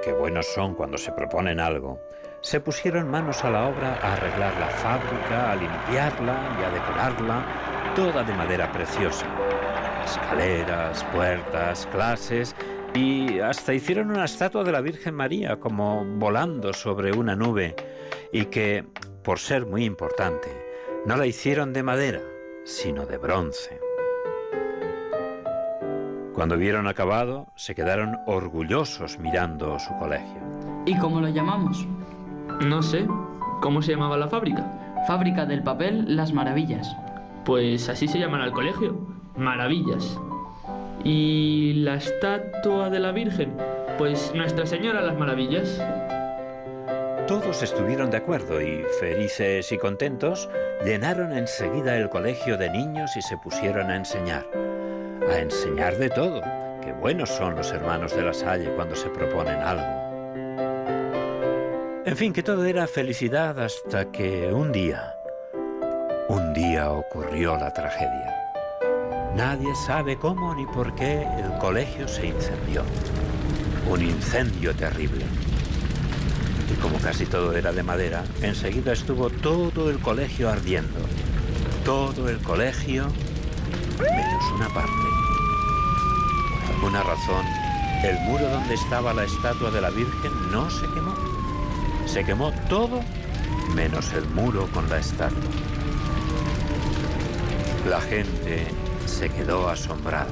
que buenos son cuando se proponen algo, se pusieron manos a la obra a arreglar la fábrica, a limpiarla y a decorarla, toda de madera preciosa. Escaleras, puertas, clases y hasta hicieron una estatua de la Virgen María como volando sobre una nube y que, por ser muy importante, no la hicieron de madera, sino de bronce. Cuando vieron acabado, se quedaron orgullosos mirando su colegio. ¿Y cómo lo llamamos? No sé. ¿Cómo se llamaba la fábrica? Fábrica del papel Las Maravillas. Pues así se llaman al colegio. Maravillas. ¿Y la estatua de la Virgen? Pues Nuestra Señora las Maravillas. Todos estuvieron de acuerdo y, felices y contentos, llenaron enseguida el colegio de niños y se pusieron a enseñar. A enseñar de todo. Qué buenos son los hermanos de la Salle cuando se proponen algo. En fin, que todo era felicidad hasta que un día, un día ocurrió la tragedia. Nadie sabe cómo ni por qué el colegio se incendió. Un incendio terrible. Y como casi todo era de madera, enseguida estuvo todo el colegio ardiendo. Todo el colegio, menos una parte. Por alguna razón, el muro donde estaba la estatua de la Virgen no se quemó. Se quemó todo menos el muro con la estatua. La gente se quedó asombrada.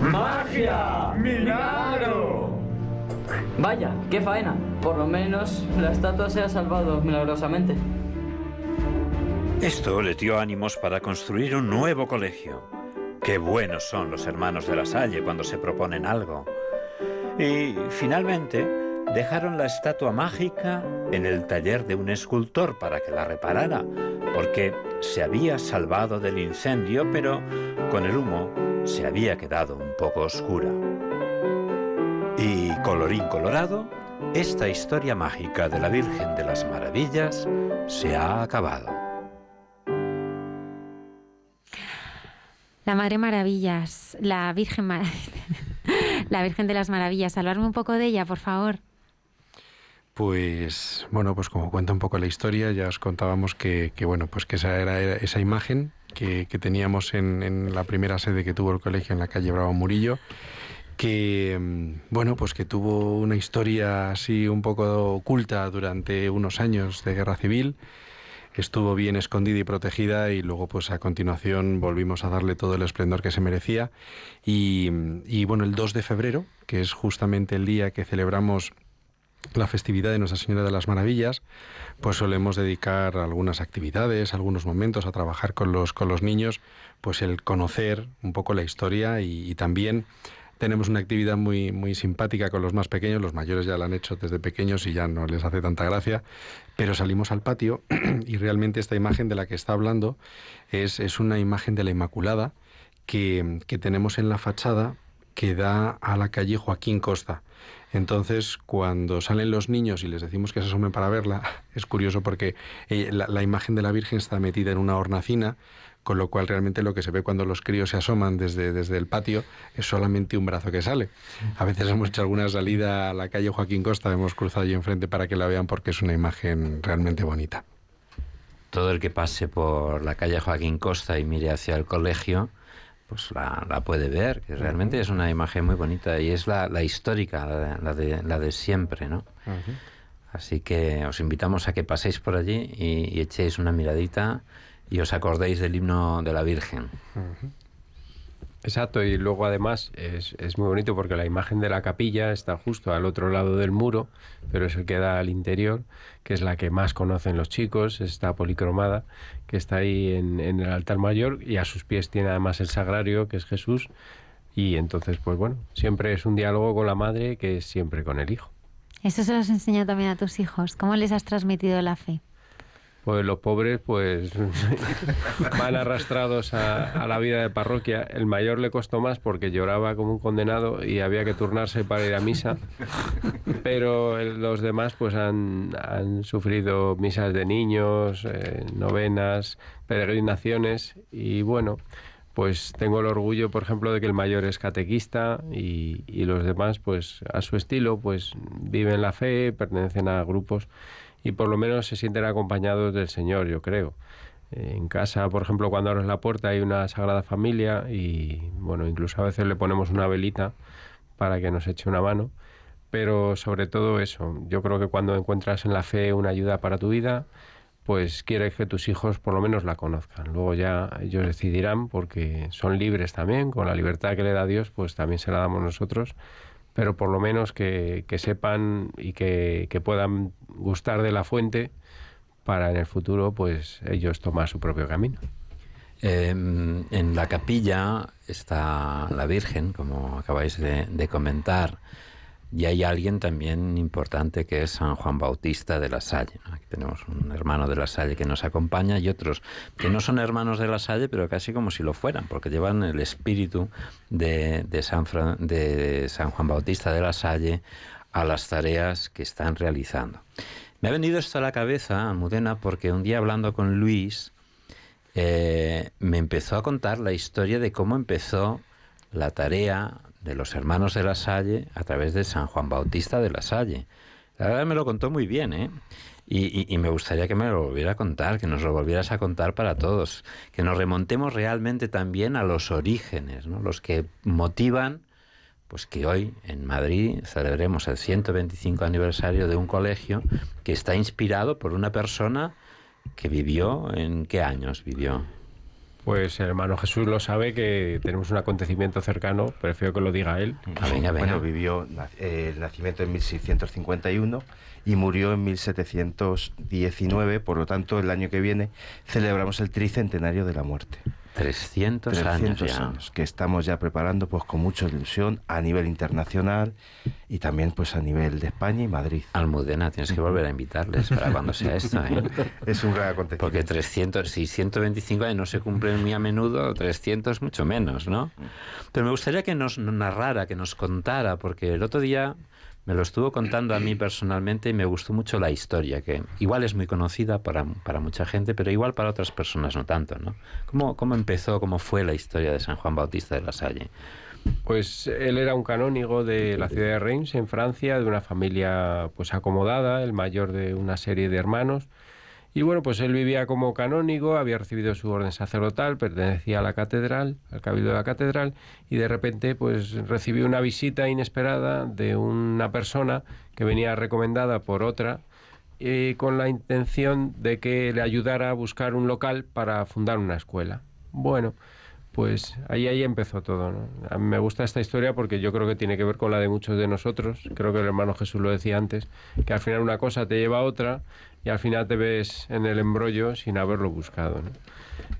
¡Magia! ¡Milagro! Vaya, qué faena. Por lo menos la estatua se ha salvado milagrosamente. Esto le dio ánimos para construir un nuevo colegio. Qué buenos son los hermanos de la Salle cuando se proponen algo. Y finalmente dejaron la estatua mágica en el taller de un escultor para que la reparara, porque se había salvado del incendio, pero con el humo se había quedado un poco oscura. Y colorín colorado, esta historia mágica de la Virgen de las Maravillas se ha acabado. La Madre Maravillas, la Virgen, la Virgen de las Maravillas. Hablarme un poco de ella, por favor. Pues bueno, pues como cuenta un poco la historia, ya os contábamos que, bueno, pues que esa era, esa imagen que, teníamos en, en la primera sede que tuvo el colegio en la calle Bravo Murillo, que mm, bueno, pues que tuvo una historia así un poco oculta durante unos años de guerra civil. Estuvo bien escondida y protegida y luego pues a continuación volvimos a darle todo el esplendor que se merecía. Y, bueno, el 2 de febrero, que es justamente el día que celebramos la festividad de Nuestra Señora de las Maravillas, pues solemos dedicar algunas actividades, algunos momentos a trabajar con los, con los niños, pues el conocer un poco la historia y también tenemos una actividad muy, muy simpática con los más pequeños, los mayores ya la han hecho desde pequeños y ya no les hace tanta gracia, pero salimos al patio y realmente esta imagen de la que está hablando es, es una imagen de la Inmaculada que, que tenemos en la fachada que da a la calle Joaquín Costa. Entonces, cuando salen los niños y les decimos que se asomen para verla, es curioso porque eh, la, la, imagen de la Virgen está metida en una hornacina, con lo cual realmente lo que se ve cuando los críos se asoman desde, desde el patio es solamente un brazo que sale. A veces hemos hecho alguna salida a la calle Joaquín Costa, hemos cruzado allí enfrente para que la vean porque es una imagen realmente bonita. Todo el que pase por la calle Joaquín Costa y mire hacia el colegio, pues la, la, puede ver, que realmente es una imagen muy bonita y es la, la histórica, la, la, de, la de siempre, ¿no? Uh -huh. Así que os invitamos a que paséis por allí y, y, echéis una miradita y os acordéis del himno de la Virgen. Uh -huh. Exacto, y luego además es, es, muy bonito porque la imagen de la capilla está justo al otro lado del muro, pero es el que da al interior, que es la que más conocen los chicos, está policromada, que está ahí en, en el altar mayor y a sus pies tiene además el sagrario, que es Jesús, y entonces, pues bueno, siempre es un diálogo con la madre que es siempre con el hijo. Eso se los enseña también a tus hijos. ¿Cómo les has transmitido la fe? Pues los pobres pues van arrastrados a, la vida de parroquia. El mayor le costó más porque lloraba como un condenado y había que turnarse para ir a misa, pero los demás pues han, han sufrido misas de niños, eh, novenas, peregrinaciones y bueno, pues tengo el orgullo, por ejemplo, de que el mayor es catequista y, y los demás, pues a su estilo, pues viven la fe, pertenecen a grupos y por lo menos se sienten acompañados del Señor, yo creo. Eh, En casa, por ejemplo, cuando abres la puerta hay una Sagrada Familia y, bueno, incluso a veces le ponemos una velita para que nos eche una mano. Pero sobre todo eso, yo creo que cuando encuentras en la fe una ayuda para tu vida, pues quieres que tus hijos por lo menos la conozcan. Luego ya ellos decidirán porque son libres también, con la libertad que le da Dios, pues también se la damos nosotros, pero por lo menos que, que sepan y que, que puedan gustar de la fuente para en el futuro pues ellos tomar su propio camino. Eh, en la capilla está la Virgen, como acabáis de comentar, y hay alguien también importante que es San Juan Bautista de la Salle. Aquí tenemos un hermano de la Salle que nos acompaña y otros que no son hermanos de la Salle, pero casi como si lo fueran, porque llevan el espíritu de San Juan Bautista de la Salle a las tareas que están realizando. Me ha venido esto a la cabeza, Almudena, porque un día hablando con Luis, eh, me empezó a contar la historia de cómo empezó la tarea de los hermanos de la Salle a través de San Juan Bautista de la Salle. La verdad me lo contó muy bien, ¿eh? Y, y- y me gustaría que me lo volviera a contar, que nos lo volvieras a contar para todos, que nos remontemos realmente también a los orígenes, ¿no? los que motivan pues que hoy en Madrid celebremos el 125 aniversario de un colegio que está inspirado por una persona que vivió en qué años vivió. Pues el hermano Jesús lo sabe que tenemos un acontecimiento cercano, prefiero que lo diga él. Ah, venga, venga. Bueno, vivió eh, el nacimiento en 1651 y murió en 1719, por lo tanto el año que viene celebramos el tricentenario de la muerte. 300, años que estamos ya preparando pues con mucha ilusión a nivel internacional y también pues a nivel de España y Madrid. Almudena, tienes que volver a invitarles para cuando sea esto, ¿eh? Es un gran acontecimiento. Porque 300, si 125 años no se cumplen muy a menudo, 300 mucho menos, ¿no? Pero me gustaría que nos narrara, que nos contara, porque el otro día me lo estuvo contando a mí personalmente y me gustó mucho la historia, que igual es muy conocida para, para mucha gente, pero igual para otras personas no tanto, ¿no? ¿Cómo, ¿Cómo empezó, cómo fue la historia de San Juan Bautista de la Salle? Pues él era un canónigo de la ciudad de Reims, en Francia, de una familia pues acomodada, el mayor de una serie de hermanos. Y bueno, pues él vivía como canónigo, había recibido su orden sacerdotal, pertenecía a la catedral, al cabildo de la catedral, y de repente pues recibió una visita inesperada de una persona que venía recomendada por otra eh, con la intención de que le ayudara a buscar un local para fundar una escuela. Bueno, pues ahí, ahí empezó todo. me gusta esta historia porque yo creo que tiene que ver con la de muchos de nosotros. Creo que el hermano Jesús lo decía antes, que al final una cosa te lleva a otra y al final te ves en el embrollo sin haberlo buscado.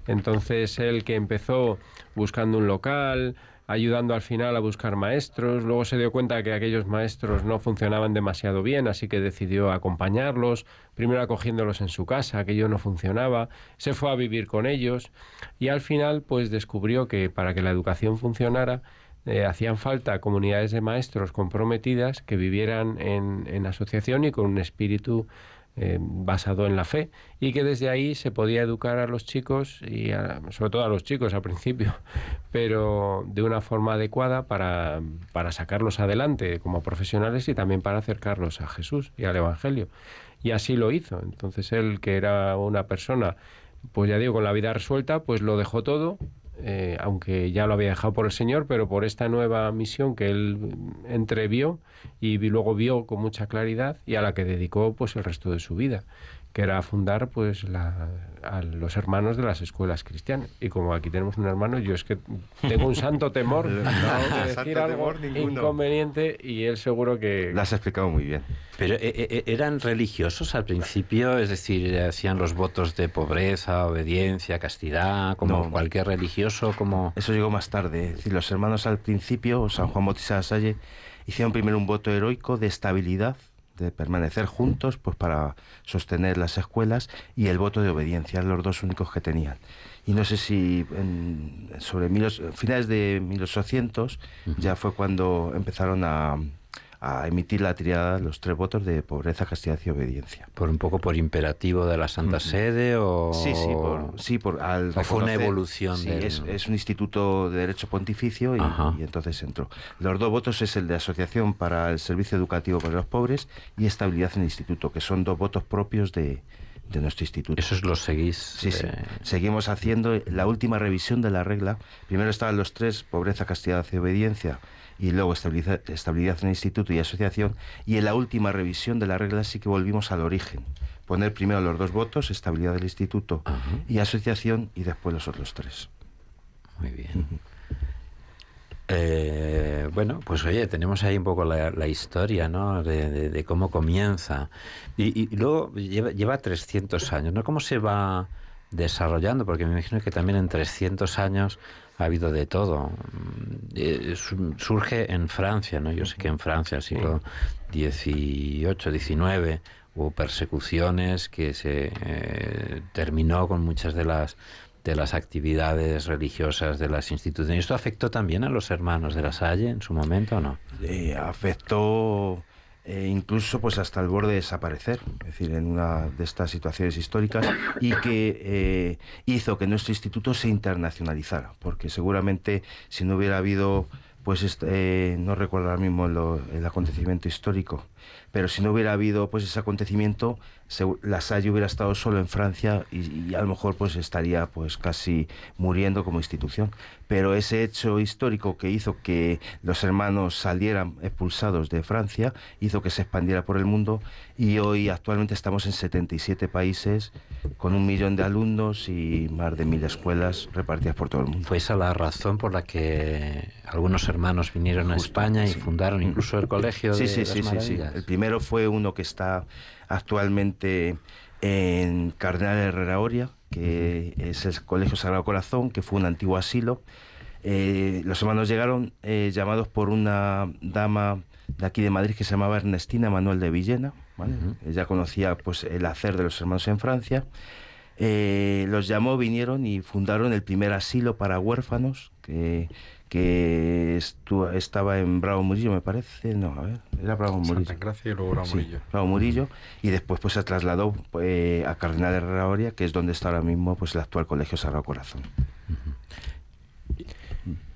Entonces él que empezó buscando un local, ayudando al final a buscar maestros, luego se dio cuenta que aquellos maestros no funcionaban demasiado bien, así que decidió acompañarlos, primero acogiéndolos en su casa, aquello no funcionaba, se fue a vivir con ellos y al final pues descubrió que para que la educación funcionara eh, hacían falta comunidades de maestros comprometidas que vivieran en asociación y con un espíritu eh, basado en la fe y que desde ahí se podía educar a los chicos y sobre todo a los chicos al principio, pero de una forma adecuada para, para sacarlos adelante como profesionales y también para acercarlos a Jesús y al Evangelio. Y así lo hizo. Entonces él, que era una persona, pues ya digo, con la vida resuelta, pues lo dejó todo, eh, aunque ya lo había dejado por el Señor, pero por esta nueva misión que él entrevió y luego vio con mucha claridad y a la que dedicó pues el resto de su vida, que era fundar pues la- a los hermanos de las escuelas cristianas. Y como aquí tenemos un hermano, yo es que tengo un santo temor No, de decir santo algo inconveniente y él seguro que... Lo has explicado muy bien. Pero eh, eh, eran religiosos al principio, es decir, hacían los votos de pobreza, obediencia, castidad, como No. cualquier religioso, como Eso llegó más tarde. Es decir, los hermanos al principio, San Juan Bautista de la Salle, hicieron primero un voto heroico de estabilidad de permanecer juntos pues para sostener las escuelas y el voto de obediencia, los dos únicos que tenían. Y no sé si en, sobre mil, finales de 1800 ya fue cuando empezaron a, a emitir la triada los tres votos de pobreza, castidad y obediencia. ¿Por un poco por imperativo de la Santa Sede o...? Sí, sí, por, sí, por al ¿O fue una evolución sí, del- es, es un instituto de derecho pontificio y, y entonces entró. Los dos votos es el de Asociación para el Servicio Educativo para los Pobres y Estabilidad en el Instituto, que son dos votos propios de, de nuestro instituto. ¿Esos los seguís? Sí, sí. eh, Seguimos haciendo la última revisión de la regla. Primero estaban los tres, pobreza, castidad y obediencia, y luego estabilidad, estabilidad en el instituto y asociación. Y en la última revisión de la regla sí que volvimos al origen. Poner primero los dos votos, estabilidad del instituto y asociación, y después los otros tres. Muy bien. Eh, bueno, pues oye, tenemos ahí un poco la, la historia, ¿no? De, de- de cómo comienza. Y, y luego lleva, lleva 300 años, ¿no? ¿Cómo se va desarrollando? Porque me imagino que también en 300 años ha habido de todo. Mm, eh, su- surge en Francia, ¿no? Yo sé que en Francia, siglo XVIII, XIX, hubo persecuciones que se eh, terminó con muchas de las de las actividades religiosas de las instituciones. ¿Esto afectó también a los hermanos de la Salle en su momento o no? Eh, afectó eh, incluso pues hasta el borde de desaparecer, es decir, en una de estas situaciones históricas y que eh, hizo que nuestro instituto se internacionalizara, porque seguramente si no hubiera habido, pues est- eh, no recuerdo ahora mismo lo- el acontecimiento histórico, pero si no hubiera habido pues ese acontecimiento, la Salle hubiera estado solo en Francia y, y a lo mejor pues estaría pues casi muriendo como institución. Pero ese hecho histórico que hizo que los hermanos salieran expulsados de Francia hizo que se expandiera por el mundo y hoy actualmente estamos en 77 países con un millón de alumnos y más de mil escuelas repartidas por todo el mundo. ¿Fue esa la razón por la que algunos hermanos vinieron a España y fundaron incluso el colegio Sí, de sí, las. Maravillas? El primero fue uno que está actualmente en Cardenal Herrera Oria, que es el Colegio Sagrado Corazón, que fue un antiguo asilo. Eh, los hermanos llegaron eh, llamados por una dama de aquí de Madrid que se llamaba Ernestina Manuel de Villena. ¿vale? Ella conocía pues, el hacer de los hermanos en Francia. Eh, los llamó, vinieron y fundaron el primer asilo para huérfanos que, que estu- estaba en Bravo Murillo, me parece. No, a ver, era Bravo Murillo. Santa Gracia y luego Bravo Sí, Murillo. Bravo Murillo. Y después pues se trasladó pues, a Cardenal Herrera Oria, que es donde está ahora mismo pues, el actual Colegio Sagrado Corazón.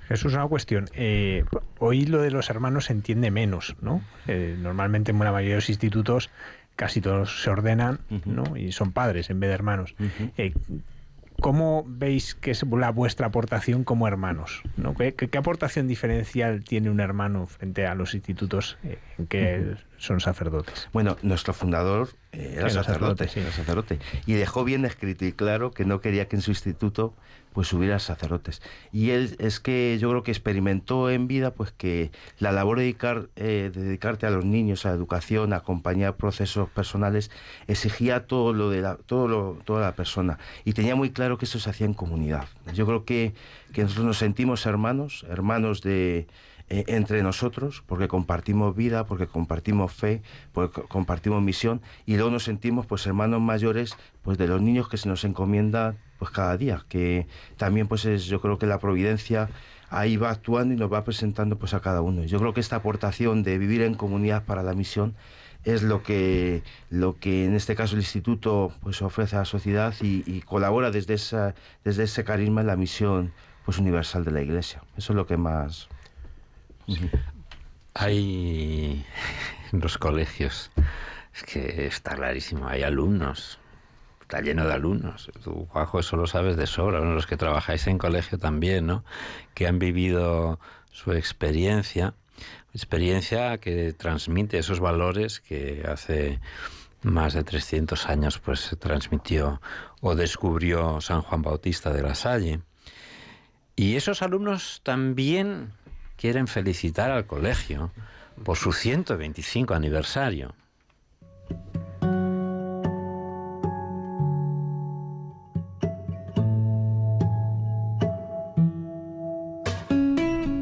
Jesús, una cuestión. Eh, hoy lo de los hermanos se entiende menos, ¿no? Eh, normalmente en la mayoría de los institutos casi todos se ordenan, ¿no? Y son padres en vez de hermanos. Eh, ¿Cómo veis que es la vuestra aportación como hermanos? ¿no? ¿Qué, aportación diferencial tiene un hermano frente a los institutos eh, en que son sacerdotes? Bueno, nuestro fundador eh, era era sacerdote, sacerdote, sí. era sacerdote. Y dejó bien escrito y claro que no quería que en su instituto pues hubiera sacerdotes. Y él es que yo creo que experimentó en vida pues que la labor de, dedicar, eh, de dedicarte a los niños, a la educación, a acompañar procesos personales, exigía todo lo de la, todo lo, toda la persona. Y tenía muy claro que eso se hacía en comunidad. Yo creo que, que nosotros nos sentimos hermanos, hermanos de, eh, entre nosotros, porque compartimos vida, porque compartimos fe, porque co- compartimos misión, y luego nos sentimos pues hermanos mayores pues de los niños que se nos encomienda pues cada día, que también pues es yo creo que la providencia ahí va actuando y nos va presentando pues a cada uno. Yo creo que esta aportación de vivir en comunidad para la misión es lo que lo que en este caso el instituto pues ofrece a la sociedad y, y colabora desde esa desde ese carisma en la misión pues universal de la iglesia. Eso es lo que más Hay en los colegios, es que está clarísimo, hay alumnos, está lleno de alumnos. Tú, Juanjo, eso lo sabes de sobra, los que trabajáis en colegio también, ¿no? Que han vivido su experiencia, experiencia que transmite esos valores que hace más de 300 años pues se transmitió o descubrió San Juan Bautista de la Salle. Y esos alumnos también quieren felicitar al colegio por su 125 aniversario.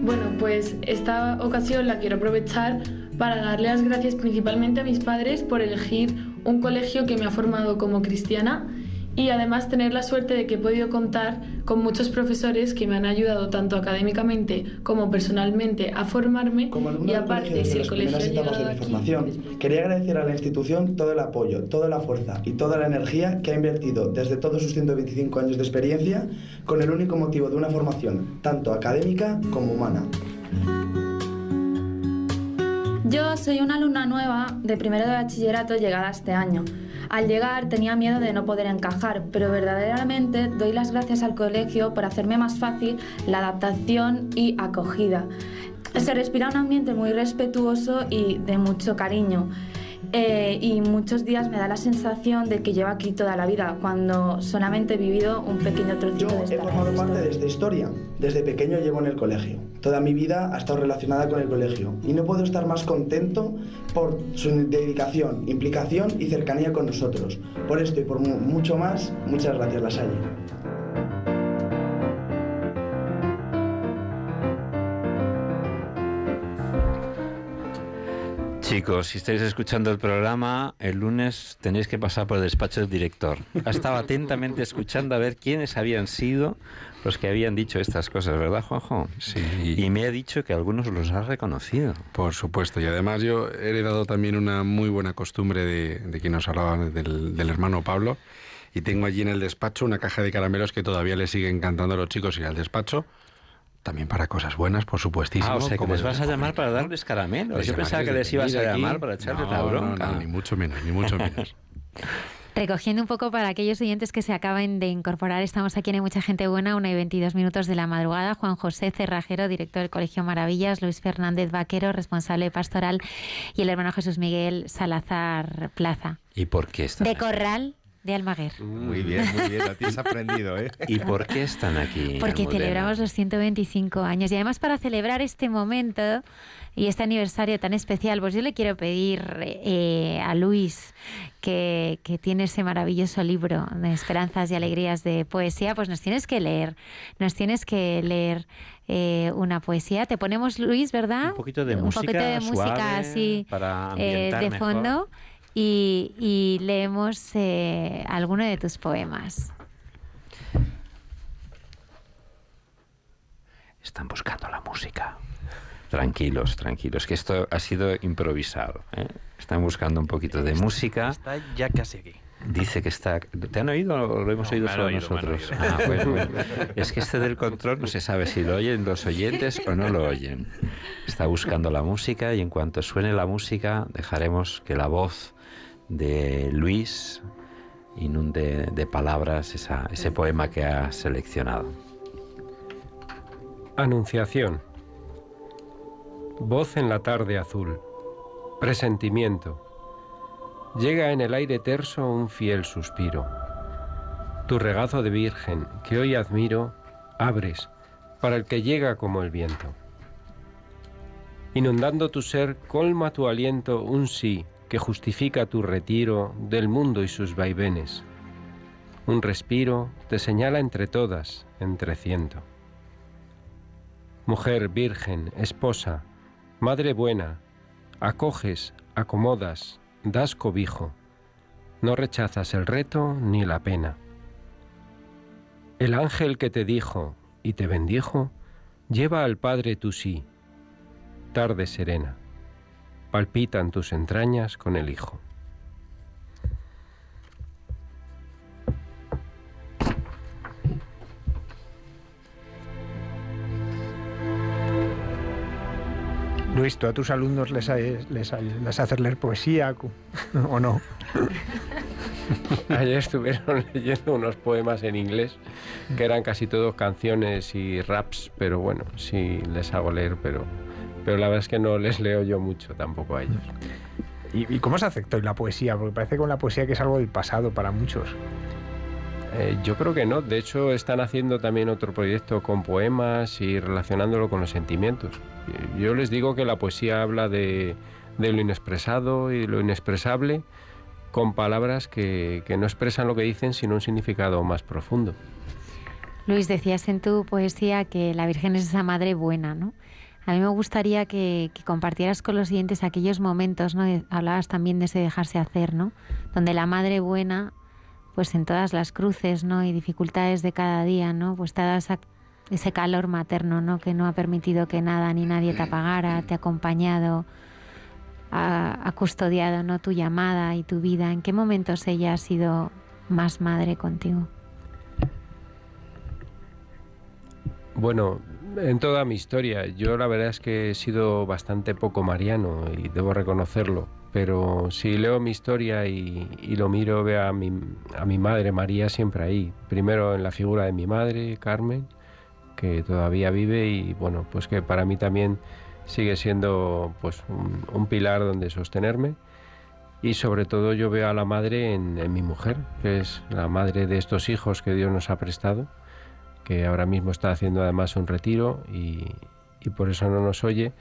Bueno, pues esta ocasión la quiero aprovechar para darle las gracias principalmente a mis padres por elegir un colegio que me ha formado como cristiana y además tener la suerte de que he podido contar con muchos profesores que me han ayudado tanto académicamente como personalmente a formarme y aparte si el colegio ha de aquí, formación. Quería agradecer a la institución todo el apoyo, toda la fuerza y toda la energía que ha invertido desde todos sus 125 años de experiencia con el único motivo de una formación tanto académica como humana. Yo soy una alumna nueva de primero de bachillerato llegada este año. Al llegar tenía miedo de no poder encajar, pero verdaderamente doy las gracias al colegio por hacerme más fácil la adaptación y acogida. Se respira un ambiente muy respetuoso y de mucho cariño. Eh, y muchos días me da la sensación de que llevo aquí toda la vida, cuando solamente he vivido un pequeño trocito de He esta formado parte de esta historia. Desde pequeño llevo en el colegio. Toda mi vida ha estado relacionada con el colegio y no puedo estar más contento por su dedicación, implicación y cercanía con nosotros. Por esto y por mu- mucho más, muchas gracias, Lasalle. Chicos, si estáis escuchando el programa, el lunes tenéis que pasar por el despacho del director. Ha estado atentamente escuchando a ver quiénes habían sido los que habían dicho estas cosas, ¿verdad, Juanjo? Sí. Y me ha dicho que algunos los ha reconocido. Por supuesto, y además yo he heredado también una muy buena costumbre de, de quien nos hablaba del, del hermano Pablo, y tengo allí en el despacho una caja de caramelos que todavía le siguen encantando a los chicos ir al despacho, también para cosas buenas, por supuestísimo. Ah, o sea, que como les vas a llamar para darles caramelos. Les Yo pensaba que les ibas a aquí. llamar para echarles la No, no, bronca. no, ni mucho menos, ni mucho menos. Recogiendo un poco para aquellos oyentes que se acaban de incorporar, estamos aquí en Hay Mucha Gente Buena, una y 22 minutos de la madrugada. Juan José Cerrajero, director del Colegio Maravillas, Luis Fernández Vaquero, responsable pastoral, y el hermano Jesús Miguel Salazar Plaza. ¿Y por qué están De Corral de Almaguer. Muy bien, muy bien. A ti has aprendido, ¿eh? ¿Y por qué están aquí? Porque Almudena? celebramos los 125 años y además para celebrar este momento y este aniversario tan especial, pues yo le quiero pedir eh, a Luis, que, que tiene ese maravilloso libro de Esperanzas y Alegrías de Poesía, pues nos tienes que leer, nos tienes que leer eh, una poesía. Te ponemos, Luis, ¿verdad? Un poquito de Un música poquito de música suave así para eh, ambientar de mejor. fondo y, y leemos eh, alguno de tus poemas. Están buscando la música. Tranquilos, tranquilos, que esto ha sido improvisado. ¿eh? Están buscando un poquito de música. Está ya casi aquí. Dice que está. ¿Te han oído o lo hemos No, oído solo oído, nosotros? oído. Ah, bueno, bueno. Es que este del control no se sabe si lo oyen los oyentes o no lo oyen. Está buscando la música y en cuanto suene la música dejaremos que la voz de Luis inunde de palabras esa- ese poema que ha seleccionado. Anunciación. Voz en la tarde azul. Presentimiento. Llega en el aire terso un fiel suspiro. Tu regazo de virgen, que hoy admiro, abres para el que llega como el viento. Inundando tu ser, colma tu aliento un sí que justifica tu retiro del mundo y sus vaivenes. Un respiro te señala entre todas, entre ciento. Mujer virgen, esposa, madre buena, acoges, acomodas, das cobijo, no rechazas el reto ni la pena. El ángel que te dijo y te bendijo, lleva al Padre tu sí, tarde serena, palpitan tus entrañas con el Hijo. Luis, ¿tú a tus alumnos les, les, ha- les haces leer poesía o no? Ayer estuvieron leyendo unos poemas en inglés que eran casi todos canciones y raps, pero bueno, sí les hago leer, pero, pero la verdad es que no les leo yo mucho tampoco a ellos. ¿Y, y cómo se aceptó la poesía? Porque parece con la poesía que es algo del pasado para muchos. Eh, yo creo que no, de hecho están haciendo también otro proyecto con poemas y relacionándolo con los sentimientos. Yo les digo que la poesía habla de, de lo inexpresado y lo inexpresable con palabras que, que no expresan lo que dicen, sino un significado más profundo. Luis, decías en tu poesía que la Virgen es esa madre buena, ¿no? A mí me gustaría que, compartieras con los siguientes aquellos momentos, ¿no? De- Hablabas también de ese dejarse hacer, ¿no? Donde la madre buena, pues en todas las cruces, ¿no? Y dificultades de cada día, ¿no? Pues te ha dado ese calor materno, ¿no? Que no ha permitido que nada ni nadie te apagara, te ha acompañado, ha, ha custodiado, ¿no? Tu llamada y tu vida. ¿En qué momentos ella ha sido más madre contigo? Bueno, en toda mi historia, yo la verdad es que he sido bastante poco mariano y debo reconocerlo, pero si leo mi historia y, lo miro, veo a mi, a mi madre María siempre ahí. Primero en la figura de mi madre, Carmen, que todavía vive y bueno, pues que para mí también sigue siendo pues un, pilar donde sostenerme. Y sobre todo yo veo a la madre en mi mujer, que es la madre de estos hijos que Dios nos ha prestado que ahora mismo está haciendo además un retiro y, y por eso no nos oye,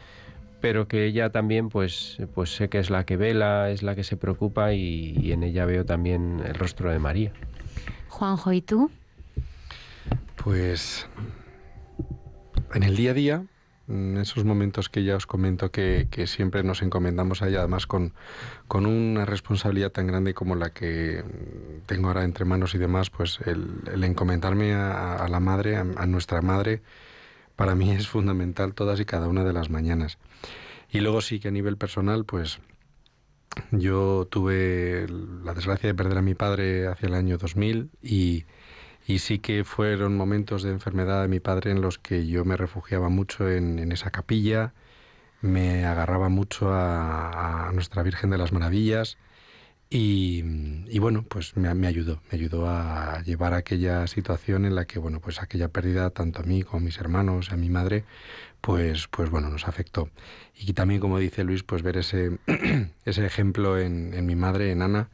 pero que ella también pues, pues sé que es la que vela, es la que se preocupa y, y en ella veo también el rostro de María. Juanjo, ¿y tú? Pues en el día a día, esos momentos que ya os comento que, que siempre nos encomendamos a ella, además con, con una responsabilidad tan grande como la que tengo ahora entre manos y demás, pues el, el encomendarme a, a la madre, a, a nuestra madre, para mí es fundamental todas y cada una de las mañanas. Y luego sí que a nivel personal, pues yo tuve la desgracia de perder a mi padre hacia el año 2000 y, y sí que fueron momentos de enfermedad de mi padre en los que yo me refugiaba mucho en, en esa capilla, me agarraba mucho a, Nuestra Virgen de las Maravillas y, y bueno, pues me, me ayudó, me ayudó a llevar aquella situación en la que, bueno, pues aquella pérdida tanto a mí como a mis hermanos, a mi madre, pues, pues bueno, nos afectó. Y también, como dice Luis, pues ver ese, ese ejemplo en, en mi madre, en Ana,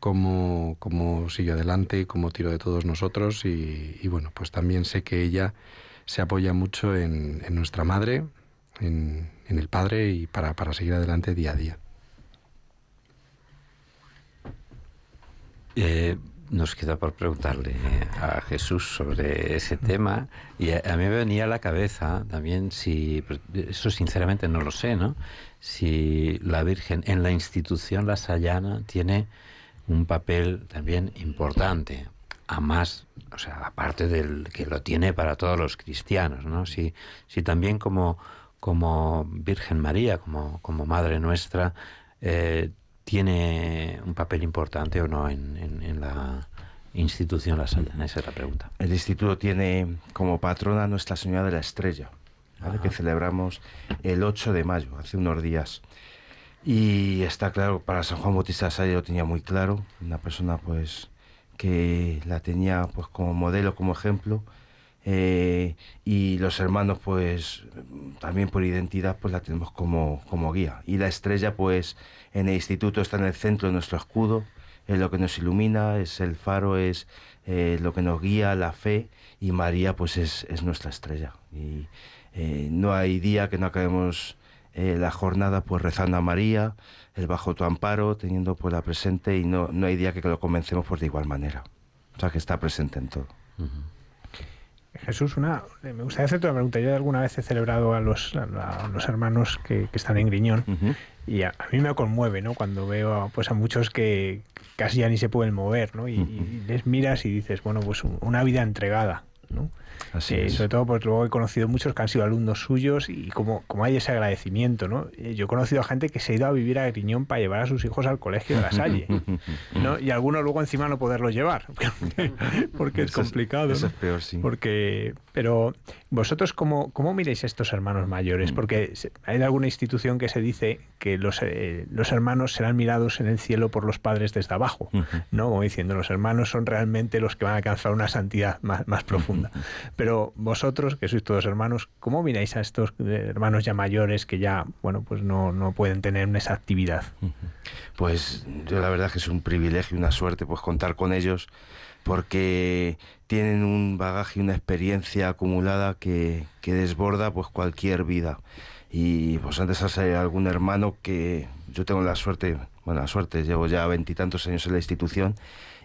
cómo, cómo siguió adelante, cómo tiró de todos nosotros y, bueno, pues también sé que ella se apoya mucho en, nuestra madre, en, el padre y para, para seguir adelante día a día. Eh, nos queda por preguntarle a Jesús sobre ese tema y a, mí me venía a la cabeza también si, eso sinceramente no lo sé, ¿no? Si la Virgen en la institución La Sayana tiene un papel también importante, a más, o sea, aparte del que lo tiene para todos los cristianos, ¿no? Si, si también como, como Virgen María, como, como Madre nuestra, eh, tiene un papel importante o no en, en- en la institución La Sayana, esa es la pregunta. El instituto tiene como patrona Nuestra Señora de la Estrella, ¿vale? que celebramos el 8 de mayo, hace unos días. Y está claro, para San Juan Bautista Sales lo tenía muy claro, una persona pues que la tenía pues como modelo, como ejemplo, eh, y los hermanos pues también por identidad pues la tenemos como, como guía. Y la estrella pues en el instituto está en el centro de nuestro escudo, es lo que nos ilumina, es el faro, es eh, lo que nos guía, la fe, y María pues es, es nuestra estrella. Y eh, no hay día que no acabemos eh, la jornada pues rezando a María, el bajo tu amparo, teniendo pues la presente, y no, no hay día que lo comencemos pues de igual manera. O sea que está presente en todo. Jesús, una, eh, me gustaría hacerte una pregunta. Yo alguna vez he celebrado a los, a los hermanos que, que están en Griñón y a, a mí me conmueve, ¿no? Cuando veo a, pues a muchos que casi ya ni se pueden mover, ¿no? Y, y les miras y dices, bueno, pues un- una vida entregada, ¿no? Así Eh, es. Sobre todo porque luego he conocido muchos que han sido alumnos suyos y como, como hay ese agradecimiento, ¿no? Eh, Yo he conocido a gente que se ha ido a vivir a Griñón para llevar a sus hijos al colegio de la Salle, ¿no? Y algunos luego encima no poderlos llevar, porque es Eso es- complicado, eso ¿no? es peor, sí. Porque, pero vosotros cómo, cómo miráis a estos hermanos Mm. mayores? Porque se- hay alguna institución que se dice que los, eh, los hermanos serán mirados en el cielo por los padres desde abajo, ¿no? Como diciendo, los hermanos son realmente los que van a alcanzar una santidad más, más profunda. Pero vosotros, que sois todos hermanos, ¿cómo miráis a estos eh, hermanos ya mayores que ya, bueno, pues no, no pueden tener esa actividad? Pues yo la verdad que es un privilegio, una suerte pues contar con ellos porque tienen un bagaje y una experiencia acumulada que, que desborda pues cualquier vida. Y pues antes has eh, algún hermano que yo tengo la suerte, bueno, la suerte, llevo ya veintitantos años en la institución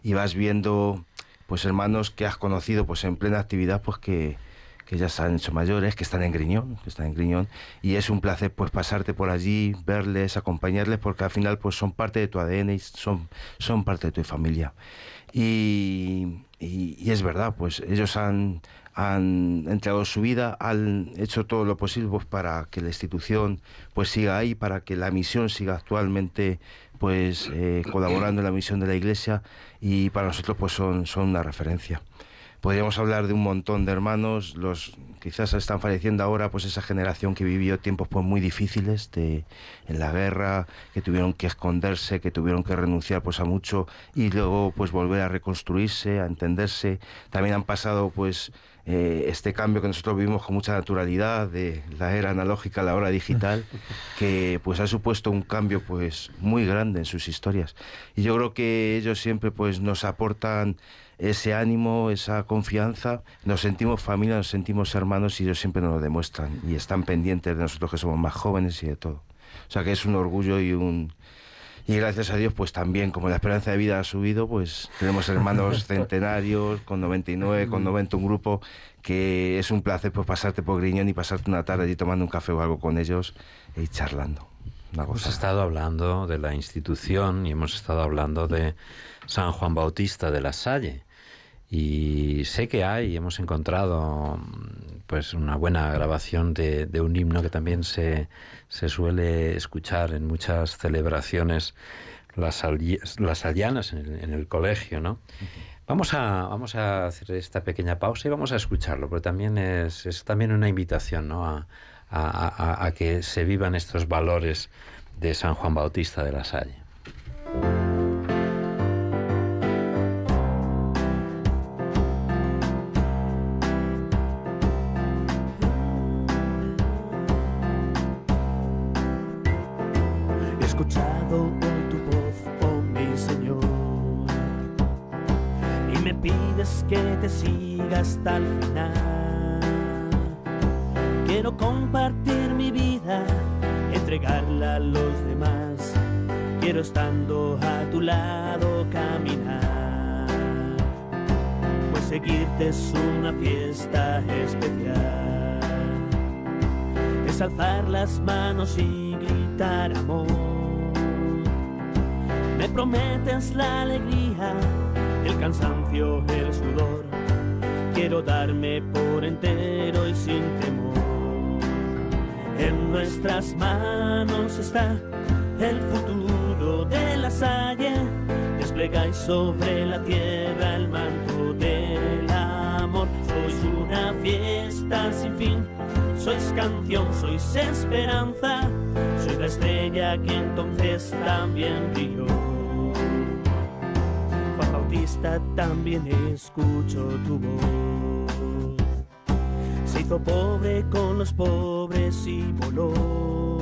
y vas viendo pues hermanos que has conocido pues en plena actividad pues que, que ya se han hecho mayores, que están en Griñón, que están en Griñón, y es un placer pues pasarte por allí, verles, acompañarles, porque al final pues son parte de tu ADN y son, son parte de tu familia. Y, y- y es verdad, pues ellos han, han entregado su vida, han hecho todo lo posible pues, para que la institución pues siga ahí, para que la misión siga actualmente pues eh, colaborando en la misión de la Iglesia y para nosotros pues son, son una referencia. Podríamos hablar de un montón de hermanos, los quizás están falleciendo ahora, pues esa generación que vivió tiempos pues muy difíciles de, en la guerra, que tuvieron que esconderse, que tuvieron que renunciar pues a mucho y luego pues volver a reconstruirse, a entenderse. También han pasado pues eh, este cambio que nosotros vivimos con mucha naturalidad de la era analógica a la hora digital, que pues ha supuesto un cambio pues muy grande en sus historias. Y yo creo que ellos siempre pues nos aportan ese ánimo, esa confianza, nos sentimos familia, nos sentimos hermanos y ellos siempre nos lo demuestran y están pendientes de nosotros que somos más jóvenes y de todo. O sea que es un orgullo y un y gracias a Dios pues también como la esperanza de vida ha subido, pues tenemos hermanos centenarios con 99, con 90 un grupo que es un placer pues pasarte por Griñón y pasarte una tarde allí tomando un café o algo con ellos y charlando. Hemos estado hablando de la institución y hemos estado hablando de San Juan Bautista de la Salle. Y sé que hay, hemos encontrado pues una buena grabación de, de un himno que también se, se suele escuchar en muchas celebraciones las, las allianas en el, en el colegio, ¿no? Vamos a, vamos a hacer esta pequeña pausa y vamos a escucharlo, porque también es, es también una invitación ¿no? a, a- a- a que se vivan estos valores de San Juan Bautista de la Salle. Escuchado hoy tu voz, oh mi Señor, y me pides que te siga hasta el final. Quiero compartir mi vida, entregarla a los demás. Quiero estando a tu lado caminar, pues seguirte es una fiesta especial es alzar las manos y gritar amor. Me prometes la alegría, el cansancio, el sudor. Quiero darme por entero y sin temor. En nuestras manos está el futuro de la salle. Desplegáis sobre la tierra el manto del amor. Sois una fiesta sin fin sois canción, sois esperanza, sois la estrella que entonces también brilló. Bautista también escucho tu voz. Se hizo pobre con los pobres y voló.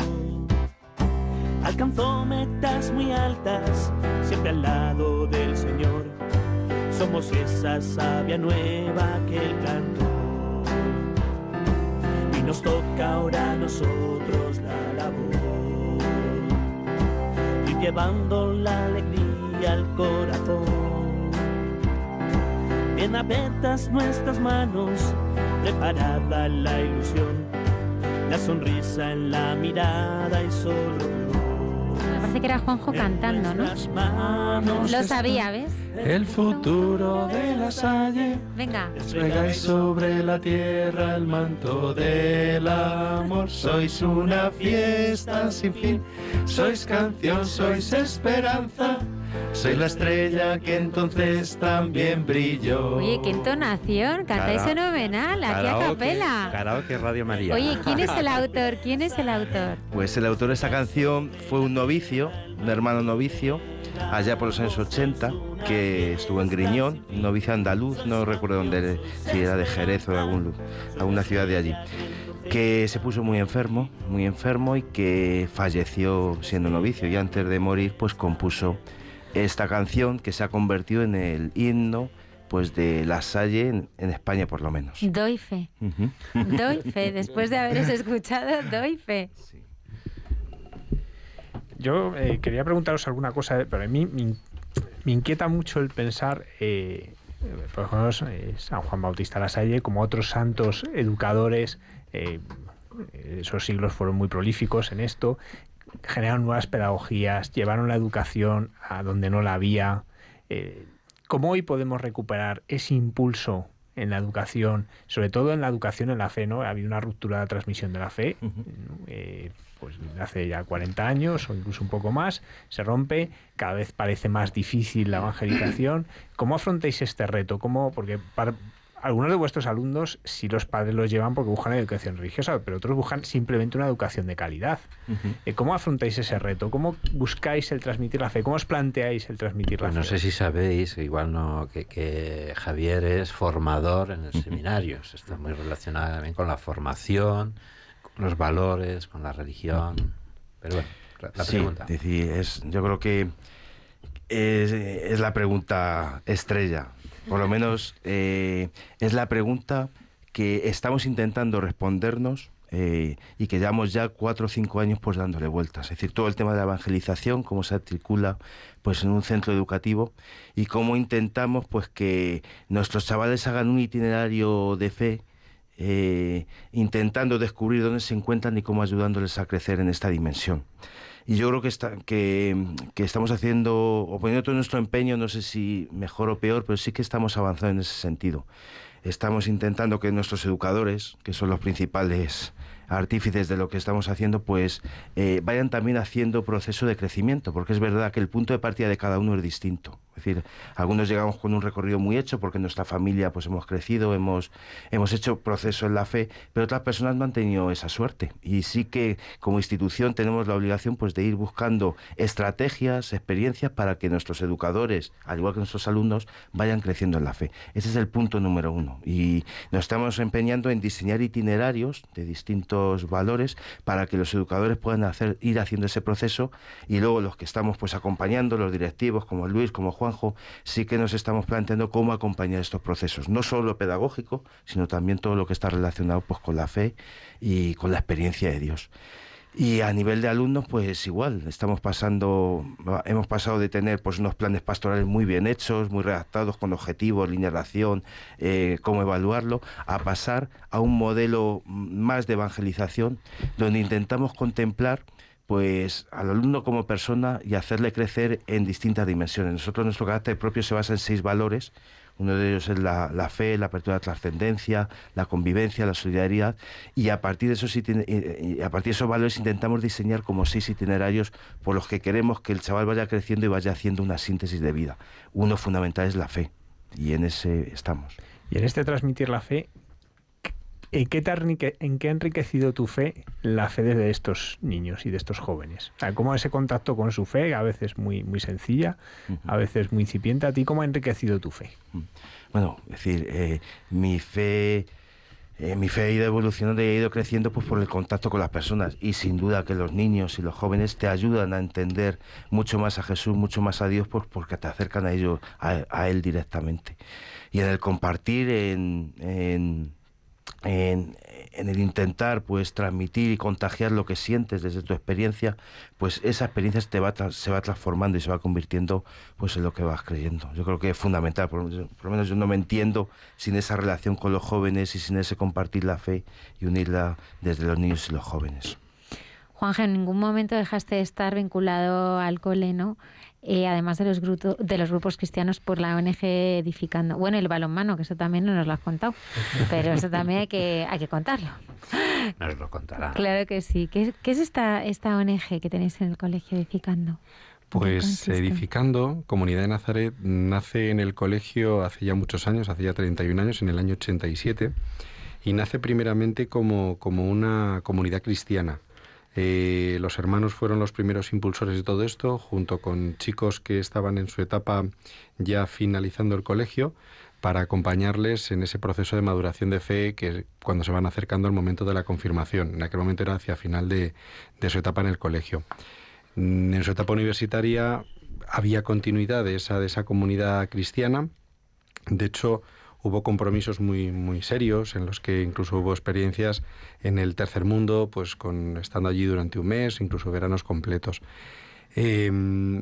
Alcanzó metas muy altas, siempre al lado del Señor. Somos esa sabia nueva que él cantó. Y nos toca ahora a nosotros la labor, ir llevando la alegría al corazón. Abiertas nuestras manos, preparada la ilusión, la sonrisa en la mirada y solo Dios. Me parece que era Juanjo cantando, ¿no? manos Lo sabía, ¿ves? El futuro de la Salle. Venga. Desplegáis sobre la tierra el manto del amor. Sois una fiesta sin fin. Sois canción, sois esperanza. Sois la estrella que entonces también brilló. Oye, qué entonación, cantáis Cara- fenomenal, aquí a capela. Karaoke Radio María. Oye, ¿quién es el autor? ¿Quién es el autor? Pues el autor de esta canción fue un novicio, un hermano novicio, allá por los años 80, que estuvo en Griñón, un novicio andaluz, no recuerdo dónde, si era de Jerez o de algún, alguna ciudad de allí, que se puso muy enfermo, muy enfermo y que falleció siendo novicio y antes de morir pues compuso esta canción que se ha convertido en el himno pues de la Salle en, en España por lo menos. Doy fe. Doy fe. Después de haberos escuchado, doy fe. Yo eh, quería preguntaros alguna cosa, pero a mí me, in- me inquieta mucho el pensar eh, eh, por ejemplo, eh, San Juan Bautista Lasalle, como otros santos educadores, eh, esos siglos fueron muy prolíficos en esto, generaron nuevas pedagogías, llevaron la educación a donde no la había. Eh, ¿Cómo hoy podemos recuperar ese impulso en la educación, sobre todo en la educación en la fe, ¿no? Ha habido una ruptura de transmisión de la fe, eh, pues hace ya 40 años o incluso un poco más, se rompe, cada vez parece más difícil la evangelización. ¿Cómo afrontáis este reto? ¿Cómo? Porque algunos de vuestros alumnos sí los padres los llevan porque buscan educación religiosa, pero otros buscan simplemente una educación de calidad. Eh, ¿Cómo afrontáis ese reto? ¿Cómo buscáis el transmitir la fe? ¿Cómo os planteáis el transmitir la Pues fe? no sé si sabéis, igual no, que, que Javier es formador en el seminario. Está muy relacionado también con la formación, con los valores, con la religión. Pero bueno, la, Sí, pregunta. es, yo creo que es, es la pregunta estrella. Por lo menos eh, es la pregunta que estamos intentando respondernos eh, y que llevamos ya cuatro o cinco años pues dándole vueltas. Es decir, todo el tema de la evangelización, cómo se articula pues en un centro educativo y cómo intentamos pues que nuestros chavales hagan un itinerario de fe eh, intentando descubrir dónde se encuentran y cómo ayudándoles a crecer en esta dimensión. Y yo creo que, está, que, estamos haciendo, o poniendo todo nuestro empeño, no sé si mejor o peor, pero sí que estamos avanzando en ese sentido. Estamos intentando que nuestros educadores, que son los principales artífices de lo que estamos haciendo, pues eh, vayan también haciendo proceso de crecimiento, porque es verdad que el punto de partida de cada uno es distinto. Es decir, algunos llegamos con un recorrido muy hecho porque nuestra familia pues hemos crecido, hemos, hemos hecho proceso en la fe, pero otras personas no han tenido esa suerte. Y sí que como institución tenemos la obligación pues de ir buscando estrategias, experiencias para que nuestros educadores, al igual que nuestros alumnos, vayan creciendo en la fe. Ese es el punto número uno. Y nos estamos empeñando en diseñar itinerarios de distintos valores para que los educadores puedan hacer, ir haciendo ese proceso y luego los que estamos pues acompañando, los directivos como Luis, como Juanjo, sí que nos estamos planteando cómo acompañar estos procesos, no solo lo pedagógico, sino también todo lo que está relacionado pues con la fe y con la experiencia de Dios. Y a nivel de alumnos, pues igual, estamos pasando, hemos pasado de tener pues unos planes pastorales muy bien hechos, muy redactados, con objetivos, línea de acción, eh, cómo evaluarlo, a pasar a un modelo más de evangelización, donde intentamos contemplar pues al alumno como persona y hacerle crecer en distintas dimensiones. Nosotros nuestro carácter propio se basa en seis valores. Uno de ellos es la, fe, la apertura a la trascendencia, la convivencia, la solidaridad, y a partir de esos y- y a partir de esos valores intentamos diseñar como seis itinerarios por los que queremos que el chaval vaya creciendo y vaya haciendo una síntesis de vida. Uno fundamental es la fe, y en ese estamos. Y en este transmitir la fe, ¿en qué, te ha enrique- ¿en qué ha enriquecido tu fe la fe de estos niños y de estos jóvenes? O sea, ¿Cómo ese contacto con su fe, a veces muy, muy sencilla, a veces muy incipiente, a ti cómo ha enriquecido tu fe? Bueno, es decir, eh, mi fe... eh, mi fe ha ido evolucionando y ha ido creciendo pues, por el contacto con las personas y sin duda que los niños y los jóvenes te ayudan a entender mucho más a Jesús, mucho más a Dios pues, porque te acercan a ellos, a, a Él directamente. Y en el compartir, en, en, en- el intentar pues transmitir y contagiar lo que sientes desde tu experiencia, pues esa experiencia te va se va transformando y se va convirtiendo pues en lo que vas creyendo. Yo creo que es fundamental, por, por lo menos yo no me entiendo sin esa relación con los jóvenes y sin ese compartir la fe y unirla desde los niños y los jóvenes. Juanja, en ningún momento dejaste de estar vinculado al cole, ¿no? Eh, además de los, grupo- de los grupos cristianos por la ONG Edificando. Bueno, el balonmano, que eso también no nos lo has contado, pero eso también hay que, hay que contarlo. Nos lo contará. Claro que sí. ¿Qué, qué es esta, esta ONG que tenéis en el colegio Edificando? Pues? Edificando, Comunidad de Nazaret, nace en el colegio hace ya muchos años, hace ya 31 años, en el año 87, y nace primeramente como, como una comunidad cristiana. Eh, los hermanos fueron los primeros impulsores de todo esto, junto con chicos que estaban en su etapa ya finalizando el colegio, para acompañarles en ese proceso de maduración de fe que cuando se van acercando al momento de la confirmación. En aquel momento era hacia final de, su etapa en el colegio. Mm, En su etapa universitaria había continuidad de esa comunidad cristiana. De hecho, hubo compromisos muy, muy serios en los que incluso hubo experiencias en el tercer mundo, pues con estando allí durante un mes, incluso veranos completos. Eh,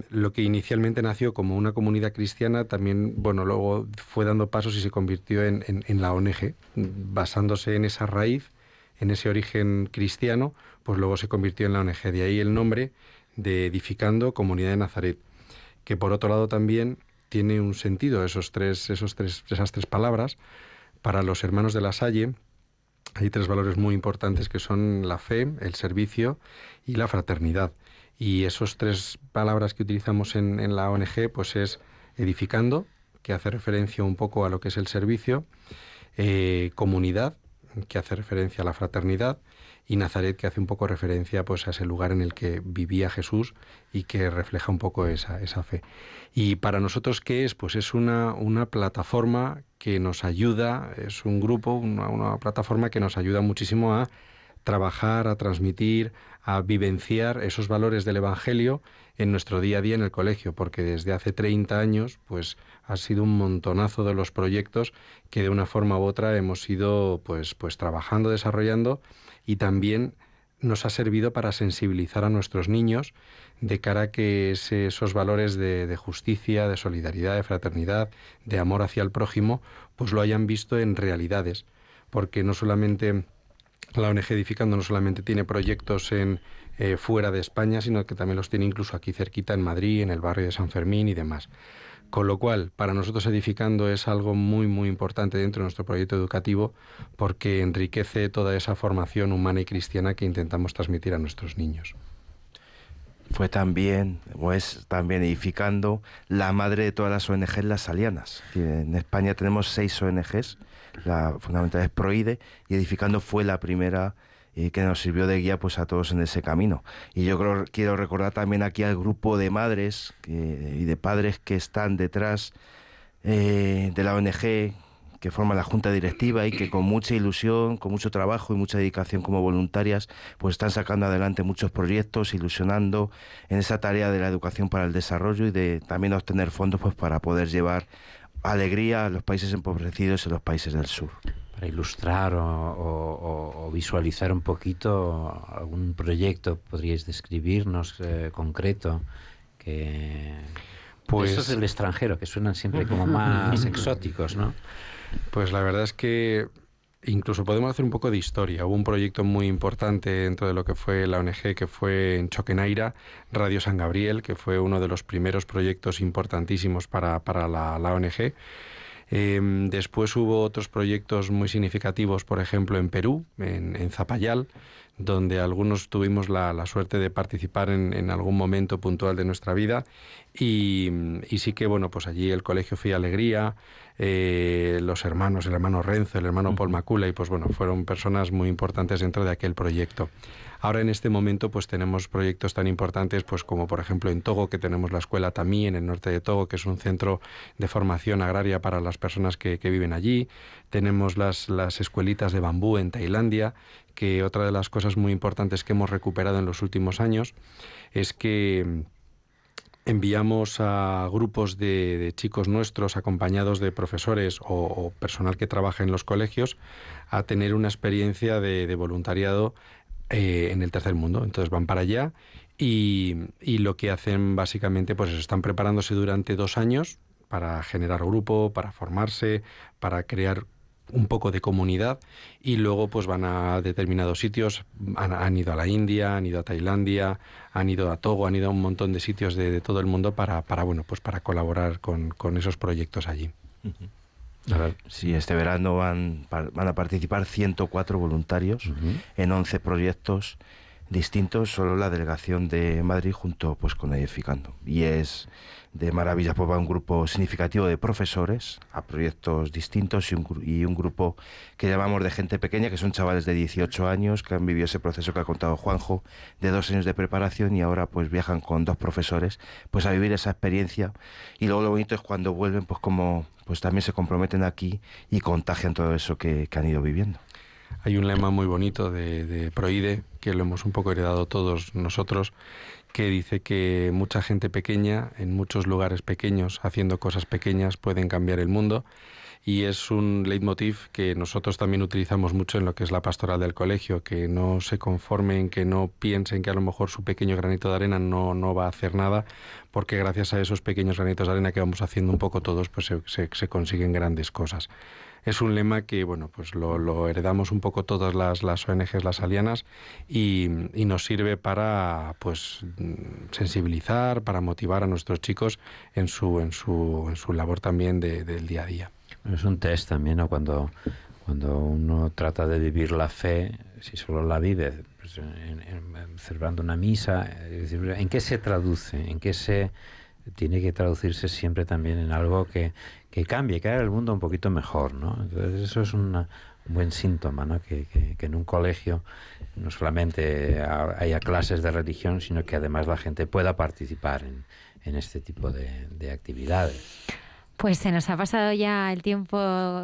lo que inicialmente nació como una comunidad cristiana también, bueno, luego fue dando pasos y se convirtió en, en- en la ONG, basándose en esa raíz, en ese origen cristiano, pues luego se convirtió en la ONG. De ahí el nombre de Edificando Comunidad de Nazaret, que por otro lado también tiene un sentido, esos tres, esos tres, esas tres palabras, para los hermanos de la Salle, hay tres valores muy importantes que son la fe, el servicio y la fraternidad. Y esos tres palabras que utilizamos en, en la ONG, pues es edificando, que hace referencia un poco a lo que es el servicio, eh, comunidad, que hace referencia a la fraternidad, y Nazaret, que hace un poco referencia pues, a ese lugar en el que vivía Jesús y que refleja un poco esa, esa fe. Y para nosotros, ¿qué es? Pues es una, una plataforma que nos ayuda, es un grupo, una, una plataforma que nos ayuda muchísimo a trabajar, a transmitir, a vivenciar esos valores del Evangelio en nuestro día a día en el colegio, porque desde hace 30 años, pues ha sido un montonazo de los proyectos que de una forma u otra hemos ido pues, pues trabajando, desarrollando y también nos ha servido para sensibilizar a nuestros niños de cara a que esos valores de, de justicia, de solidaridad, de fraternidad, de amor hacia el prójimo, pues lo hayan visto en realidades, porque no solamente la ONG Edificando no solamente tiene proyectos en eh, fuera de España, sino que también los tiene incluso aquí cerquita en Madrid, en el barrio de San Fermín y demás. Con lo cual, para nosotros Edificando es algo muy, muy importante dentro de nuestro proyecto educativo porque enriquece toda esa formación humana y cristiana que intentamos transmitir a nuestros niños. Fue también, o es también edificando la madre de todas las ONGs, las salianas. Que En España tenemos seis ONGs, la fundamental es Proide, y edificando fue la primera eh, que nos sirvió de guía pues a todos en ese camino. Y yo creo, quiero recordar también aquí al grupo de madres y de padres que están detrás eh, de la ONG que forman la junta directiva y que con mucha ilusión, con mucho trabajo y mucha dedicación como voluntarias, pues están sacando adelante muchos proyectos, ilusionando en esa tarea de la educación para el desarrollo y de también obtener fondos pues para poder llevar alegría a los países empobrecidos y a los países del sur. Para ilustrar o, o- o- o visualizar un poquito algún proyecto, podríais describirnos eh, concreto que... Pues- Estos del extranjero, que suenan siempre como más exóticos, ¿no? Pues la verdad es que incluso podemos hacer un poco de historia. Hubo un proyecto muy importante dentro de lo que fue la ONG, que fue en Choquenaira, Radio San Gabriel, que fue uno de los primeros proyectos importantísimos para, para la, la ONG. Eh, después hubo otros proyectos muy significativos, por ejemplo, en Perú, en, en Zapayal, donde algunos tuvimos la, suerte de participar en, algún momento puntual de nuestra vida. Y, sí que, bueno, pues allí el Colegio y Alegría, eh, los hermanos, el hermano Renzo, el hermano Paul Macula, y pues bueno, fueron personas muy importantes dentro de aquel proyecto. Ahora en este momento pues tenemos proyectos tan importantes pues como por ejemplo en Togo que tenemos la escuela Tamí en el norte de Togo que es un centro de formación agraria para las personas que, que viven allí. Tenemos las, las escuelitas de bambú en Tailandia que otra de las cosas muy importantes que hemos recuperado en los últimos años es que enviamos a grupos de, chicos nuestros acompañados de profesores o, personal que trabaja en los colegios a tener una experiencia de, de voluntariado eh, en el tercer mundo. Entonces van para allá y, y lo que hacen básicamente pues están preparándose durante dos años para generar grupo, para formarse, para crear un poco de comunidad y luego pues van a determinados sitios, han, han ido a la India, han ido a Tailandia, han ido a Togo, han ido a un montón de sitios de, de todo el mundo para, para bueno pues para colaborar con, con esos proyectos allí. Sí, este verano van, van a participar 104 voluntarios en 11 proyectos distintos, solo la delegación de Madrid junto pues con Edificando. Y es de maravilla, pues va un grupo significativo de profesores a proyectos distintos y un, grupo que llamamos de gente pequeña, que son chavales de 18 años que han vivido ese proceso que ha contado Juanjo, de dos años de preparación y ahora pues viajan con dos profesores pues a vivir esa experiencia y luego lo bonito es cuando vuelven pues como pues también se comprometen aquí y contagian todo eso que, han ido viviendo. Hay un lema muy bonito de Proide, que lo hemos un poco heredado todos nosotros, que dice que mucha gente pequeña, en muchos lugares pequeños, haciendo cosas pequeñas, pueden cambiar el mundo. Y es un leitmotiv que nosotros también utilizamos mucho en lo que es la pastoral del colegio, que no se conformen, que no piensen que a lo mejor su pequeño granito de arena no, no va a hacer nada, porque gracias a esos pequeños granitos de arena que vamos haciendo un poco todos, pues se, se- se consiguen grandes cosas. Es un lema que, bueno, pues lo, lo heredamos un poco todas las, las ONGs, las alianas, y, y nos sirve para, pues, sensibilizar, para motivar a nuestros chicos en su, en su, en su labor también de- del día a día. Es un test también, ¿no? Cuando, cuando uno trata de vivir la fe, si solo la vive pues, en- en- celebrando una misa, ¿en qué se traduce? ¿En qué se tiene que traducirse siempre también en algo que, que cambie, que haga el mundo un poquito mejor, ¿no? Entonces eso es una- un buen síntoma, ¿no? Que, que- que en un colegio no solamente ha- haya clases de religión, sino que además la gente pueda participar en, en este tipo de, de actividades. Pues se nos ha pasado ya el tiempo,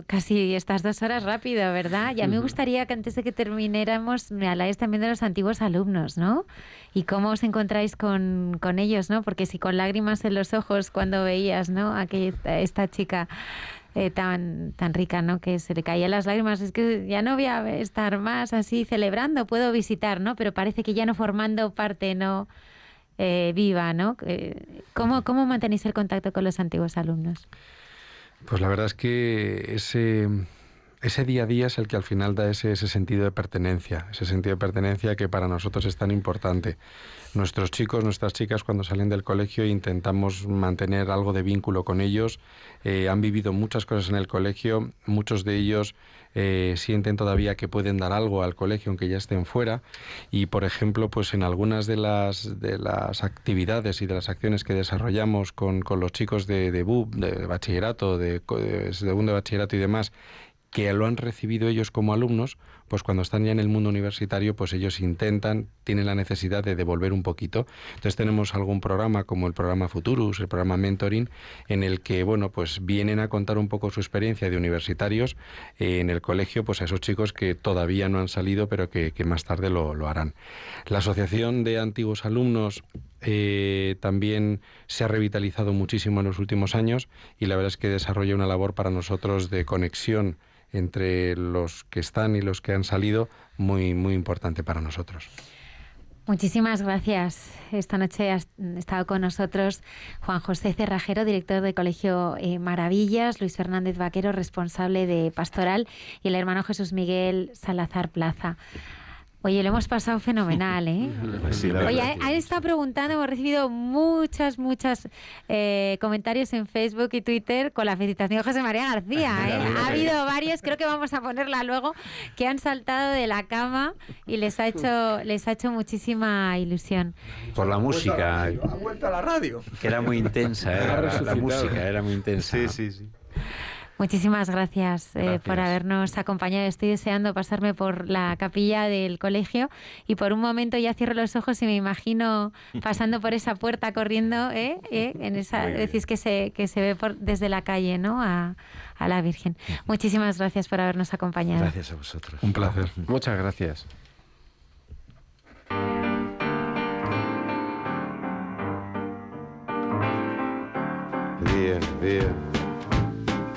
casi estas dos horas rápido, ¿verdad? Y a mí me gustaría que antes de que termináramos me habláis también de los antiguos alumnos, ¿no? Y cómo os encontráis con, con ellos, ¿no? Porque si con lágrimas en los ojos cuando veías, ¿no? A que esta chica eh, tan, tan rica, ¿no? Que se le caían las lágrimas, es que ya no voy a estar más así celebrando, puedo visitar, ¿no? Pero parece que ya no formando parte, ¿no? Eh, viva, ¿no? Eh, ¿Cómo, ¿Cómo mantenéis el contacto con los antiguos alumnos? Pues la verdad es que ese, ese día a día es el que al final da ese, ese sentido de pertenencia, ese sentido de pertenencia que para nosotros es tan importante. Nuestros chicos, nuestras chicas, cuando salen del colegio intentamos mantener algo de vínculo con ellos. Eh, han vivido muchas cosas en el colegio, muchos de ellos eh, sienten todavía que pueden dar algo al colegio aunque ya estén fuera. Y por ejemplo pues en algunas de las de las actividades y de las acciones que desarrollamos con, con los chicos de, de BUP, de bachillerato, de, de segundo de bachillerato y demás que lo han recibido ellos como alumnos, pues cuando están ya en el mundo universitario, pues ellos intentan, tienen la necesidad de devolver un poquito. Entonces tenemos algún programa como el programa Futurus, el programa Mentoring, en el que, bueno, pues vienen a contar un poco su experiencia de universitarios eh, en el colegio, pues a esos chicos que todavía no han salido, pero que, más tarde lo, lo harán. La Asociación de Antiguos Alumnos eh, también se ha revitalizado muchísimo en los últimos años y la verdad es que desarrolla una labor para nosotros de conexión entre los que están y los que han salido muy muy importante para nosotros. Muchísimas gracias. Esta noche ha estado con nosotros Juan José Cerrajero, director de Colegio eh, Maravillas, Luis Fernández Vaquero, responsable de Pastoral, y el hermano Jesús Miguel Salazar Plaza. Oye, lo hemos pasado fenomenal, ¿eh? Pues sí, la Oye, verdad han estado preguntando, hemos recibido muchas, muchas eh, comentarios en Facebook y Twitter con la felicitación de José María García. ¿eh? Ha habido varios, creo que vamos a ponerla luego, que han saltado de la cama y les ha hecho, les ha hecho muchísima ilusión. Por la música, Ha vuelto a la radio. que era muy intensa, ¿eh? La, la música era muy intensa. Sí, sí, sí. Muchísimas gracias, eh, por habernos acompañado. Estoy deseando pasarme por la capilla del colegio y por un momento ya cierro los ojos y me imagino pasando por esa puerta corriendo, ¿eh? ¿Eh? En esa, bien. decís que se, que se ve por, desde la calle, ¿no? A, a la Virgen. Muchísimas gracias por habernos acompañado. Gracias a vosotros. Un placer. Muchas gracias. Vieni, via,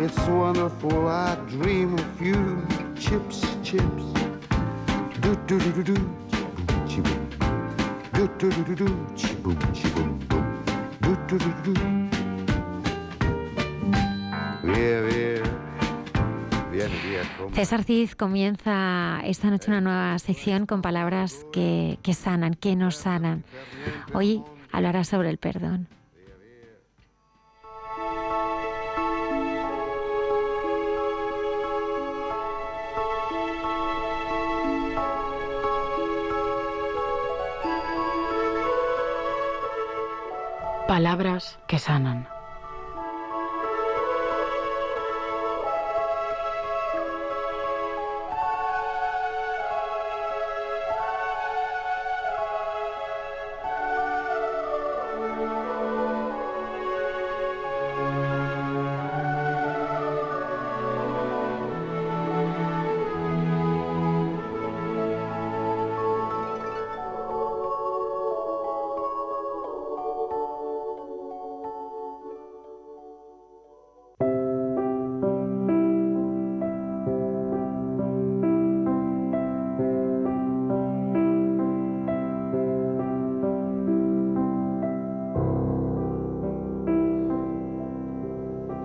it's wonderful. I dream of you, chips, chips. César Cid comienza esta noche una nueva sección con palabras que, que sanan, que nos sanan. Hoy hablará sobre el perdón. Palabras que sanan.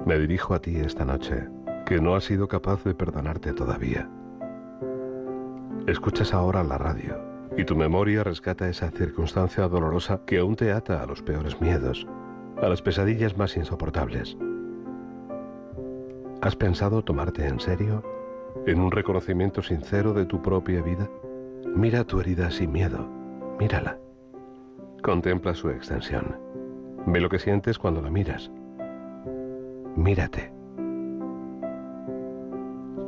Me dirijo a ti esta noche, que no has sido capaz de perdonarte todavía. Escuchas ahora la radio, y tu memoria rescata esa circunstancia dolorosa que aún te ata a los peores miedos, a las pesadillas más insoportables. ¿Has pensado tomarte en serio? ¿En un reconocimiento sincero de tu propia vida? Mira tu herida sin miedo, mírala. Contempla su extensión. Ve lo que sientes cuando la miras. Mírate.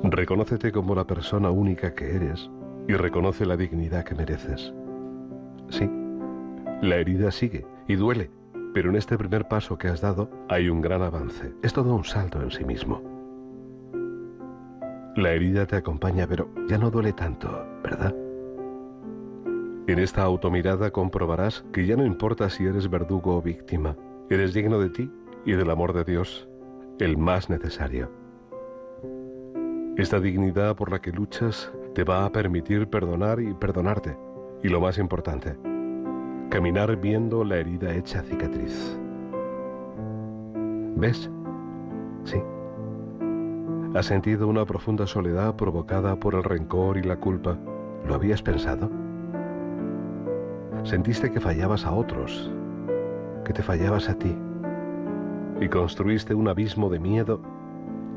Reconócete como la persona única que eres y reconoce la dignidad que mereces. Sí, la herida sigue y duele, pero en este primer paso que has dado hay un gran avance. Es todo un salto en sí mismo. La herida te acompaña, pero ya no duele tanto, ¿verdad? En esta automirada comprobarás que ya no importa si eres verdugo o víctima, eres digno de ti y del amor de Dios, el más necesario. Esta dignidad por la que luchas te va a permitir perdonar y perdonarte, y lo más importante, caminar viendo la herida hecha cicatriz. ¿Ves? Sí. ¿Has sentido una profunda soledad provocada por el rencor y la culpa? ¿Lo habías pensado? Sentiste que fallabas a otros, que te fallabas a ti, y construiste un abismo de miedo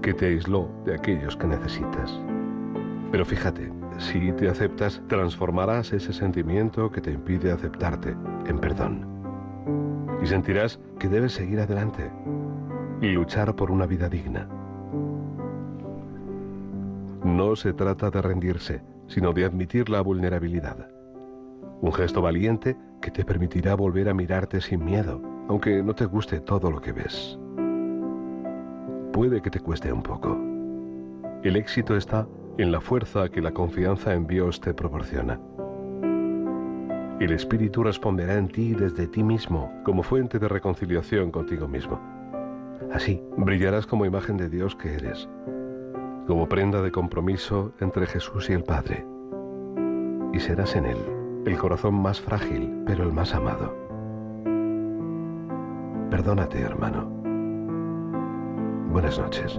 que te aisló de aquellos que necesitas. Pero fíjate, si te aceptas, transformarás ese sentimiento que te impide aceptarte en perdón. Y sentirás que debes seguir adelante y luchar por una vida digna. No se trata de rendirse, sino de admitir la vulnerabilidad. Un gesto valiente que te permitirá volver a mirarte sin miedo, aunque no te guste todo lo que ves. Puede que te cueste un poco. El éxito está en la fuerza que la confianza en Dios te proporciona. El Espíritu responderá en ti desde ti mismo como fuente de reconciliación contigo mismo. Así, brillarás como imagen de Dios que eres, como prenda de compromiso entre Jesús y el Padre. Y serás en Él el corazón más frágil, pero el más amado. Perdónate, hermano. Buenas noches.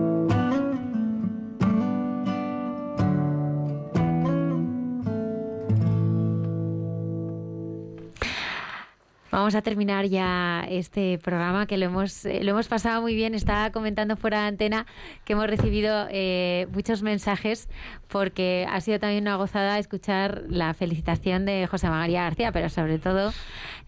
Vamos a terminar ya este programa que lo hemos, eh, lo hemos pasado muy bien. Estaba comentando fuera de antena que hemos recibido eh, muchos mensajes porque ha sido también una gozada escuchar la felicitación de José María García, pero sobre todo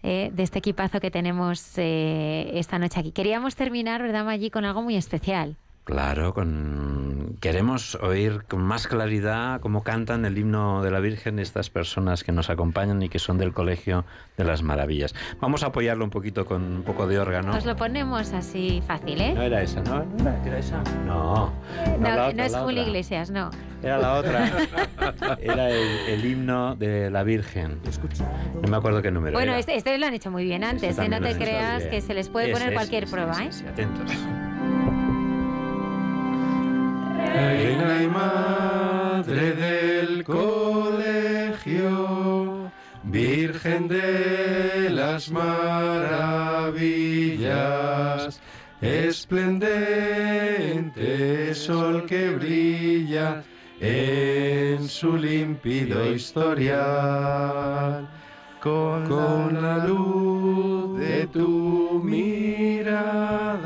eh, de este equipazo que tenemos eh, esta noche aquí. Queríamos terminar, ¿verdad, Maggi, con algo muy especial? Claro, con... queremos oír con más claridad cómo cantan el himno de la Virgen estas personas que nos acompañan y que son del Colegio de las Maravillas. Vamos a apoyarlo un poquito con un poco de órgano. Os lo ponemos así fácil, ¿eh? No era esa, ¿no? ¿No era, esa? No. No, la otra, no es Julio. Iglesias, no. Era la otra. Era el, el himno de la Virgen. No me acuerdo qué número Bueno, era. este, este lo han hecho muy bien antes, ¿eh? no te creas bien. que se les puede Ese, poner cualquier ese, prueba, ¿eh? ese, atentos. Reina y madre del colegio, Virgen de las maravillas, esplendente sol que brilla en su límpido historial. Con, la luz de tu mirada,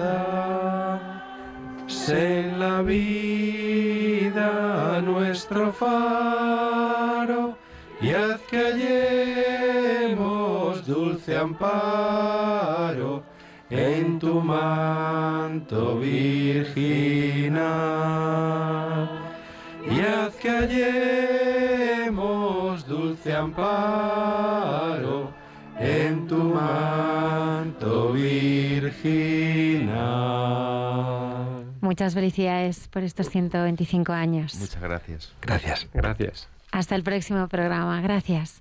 en la vida nuestro faro y haz que hallemos dulce amparo en tu manto virginal. Y haz que hallemos dulce amparo en tu manto virginal. Muchas felicidades por estos 125 años. Muchas gracias. Gracias. Gracias. Hasta el próximo programa. Gracias.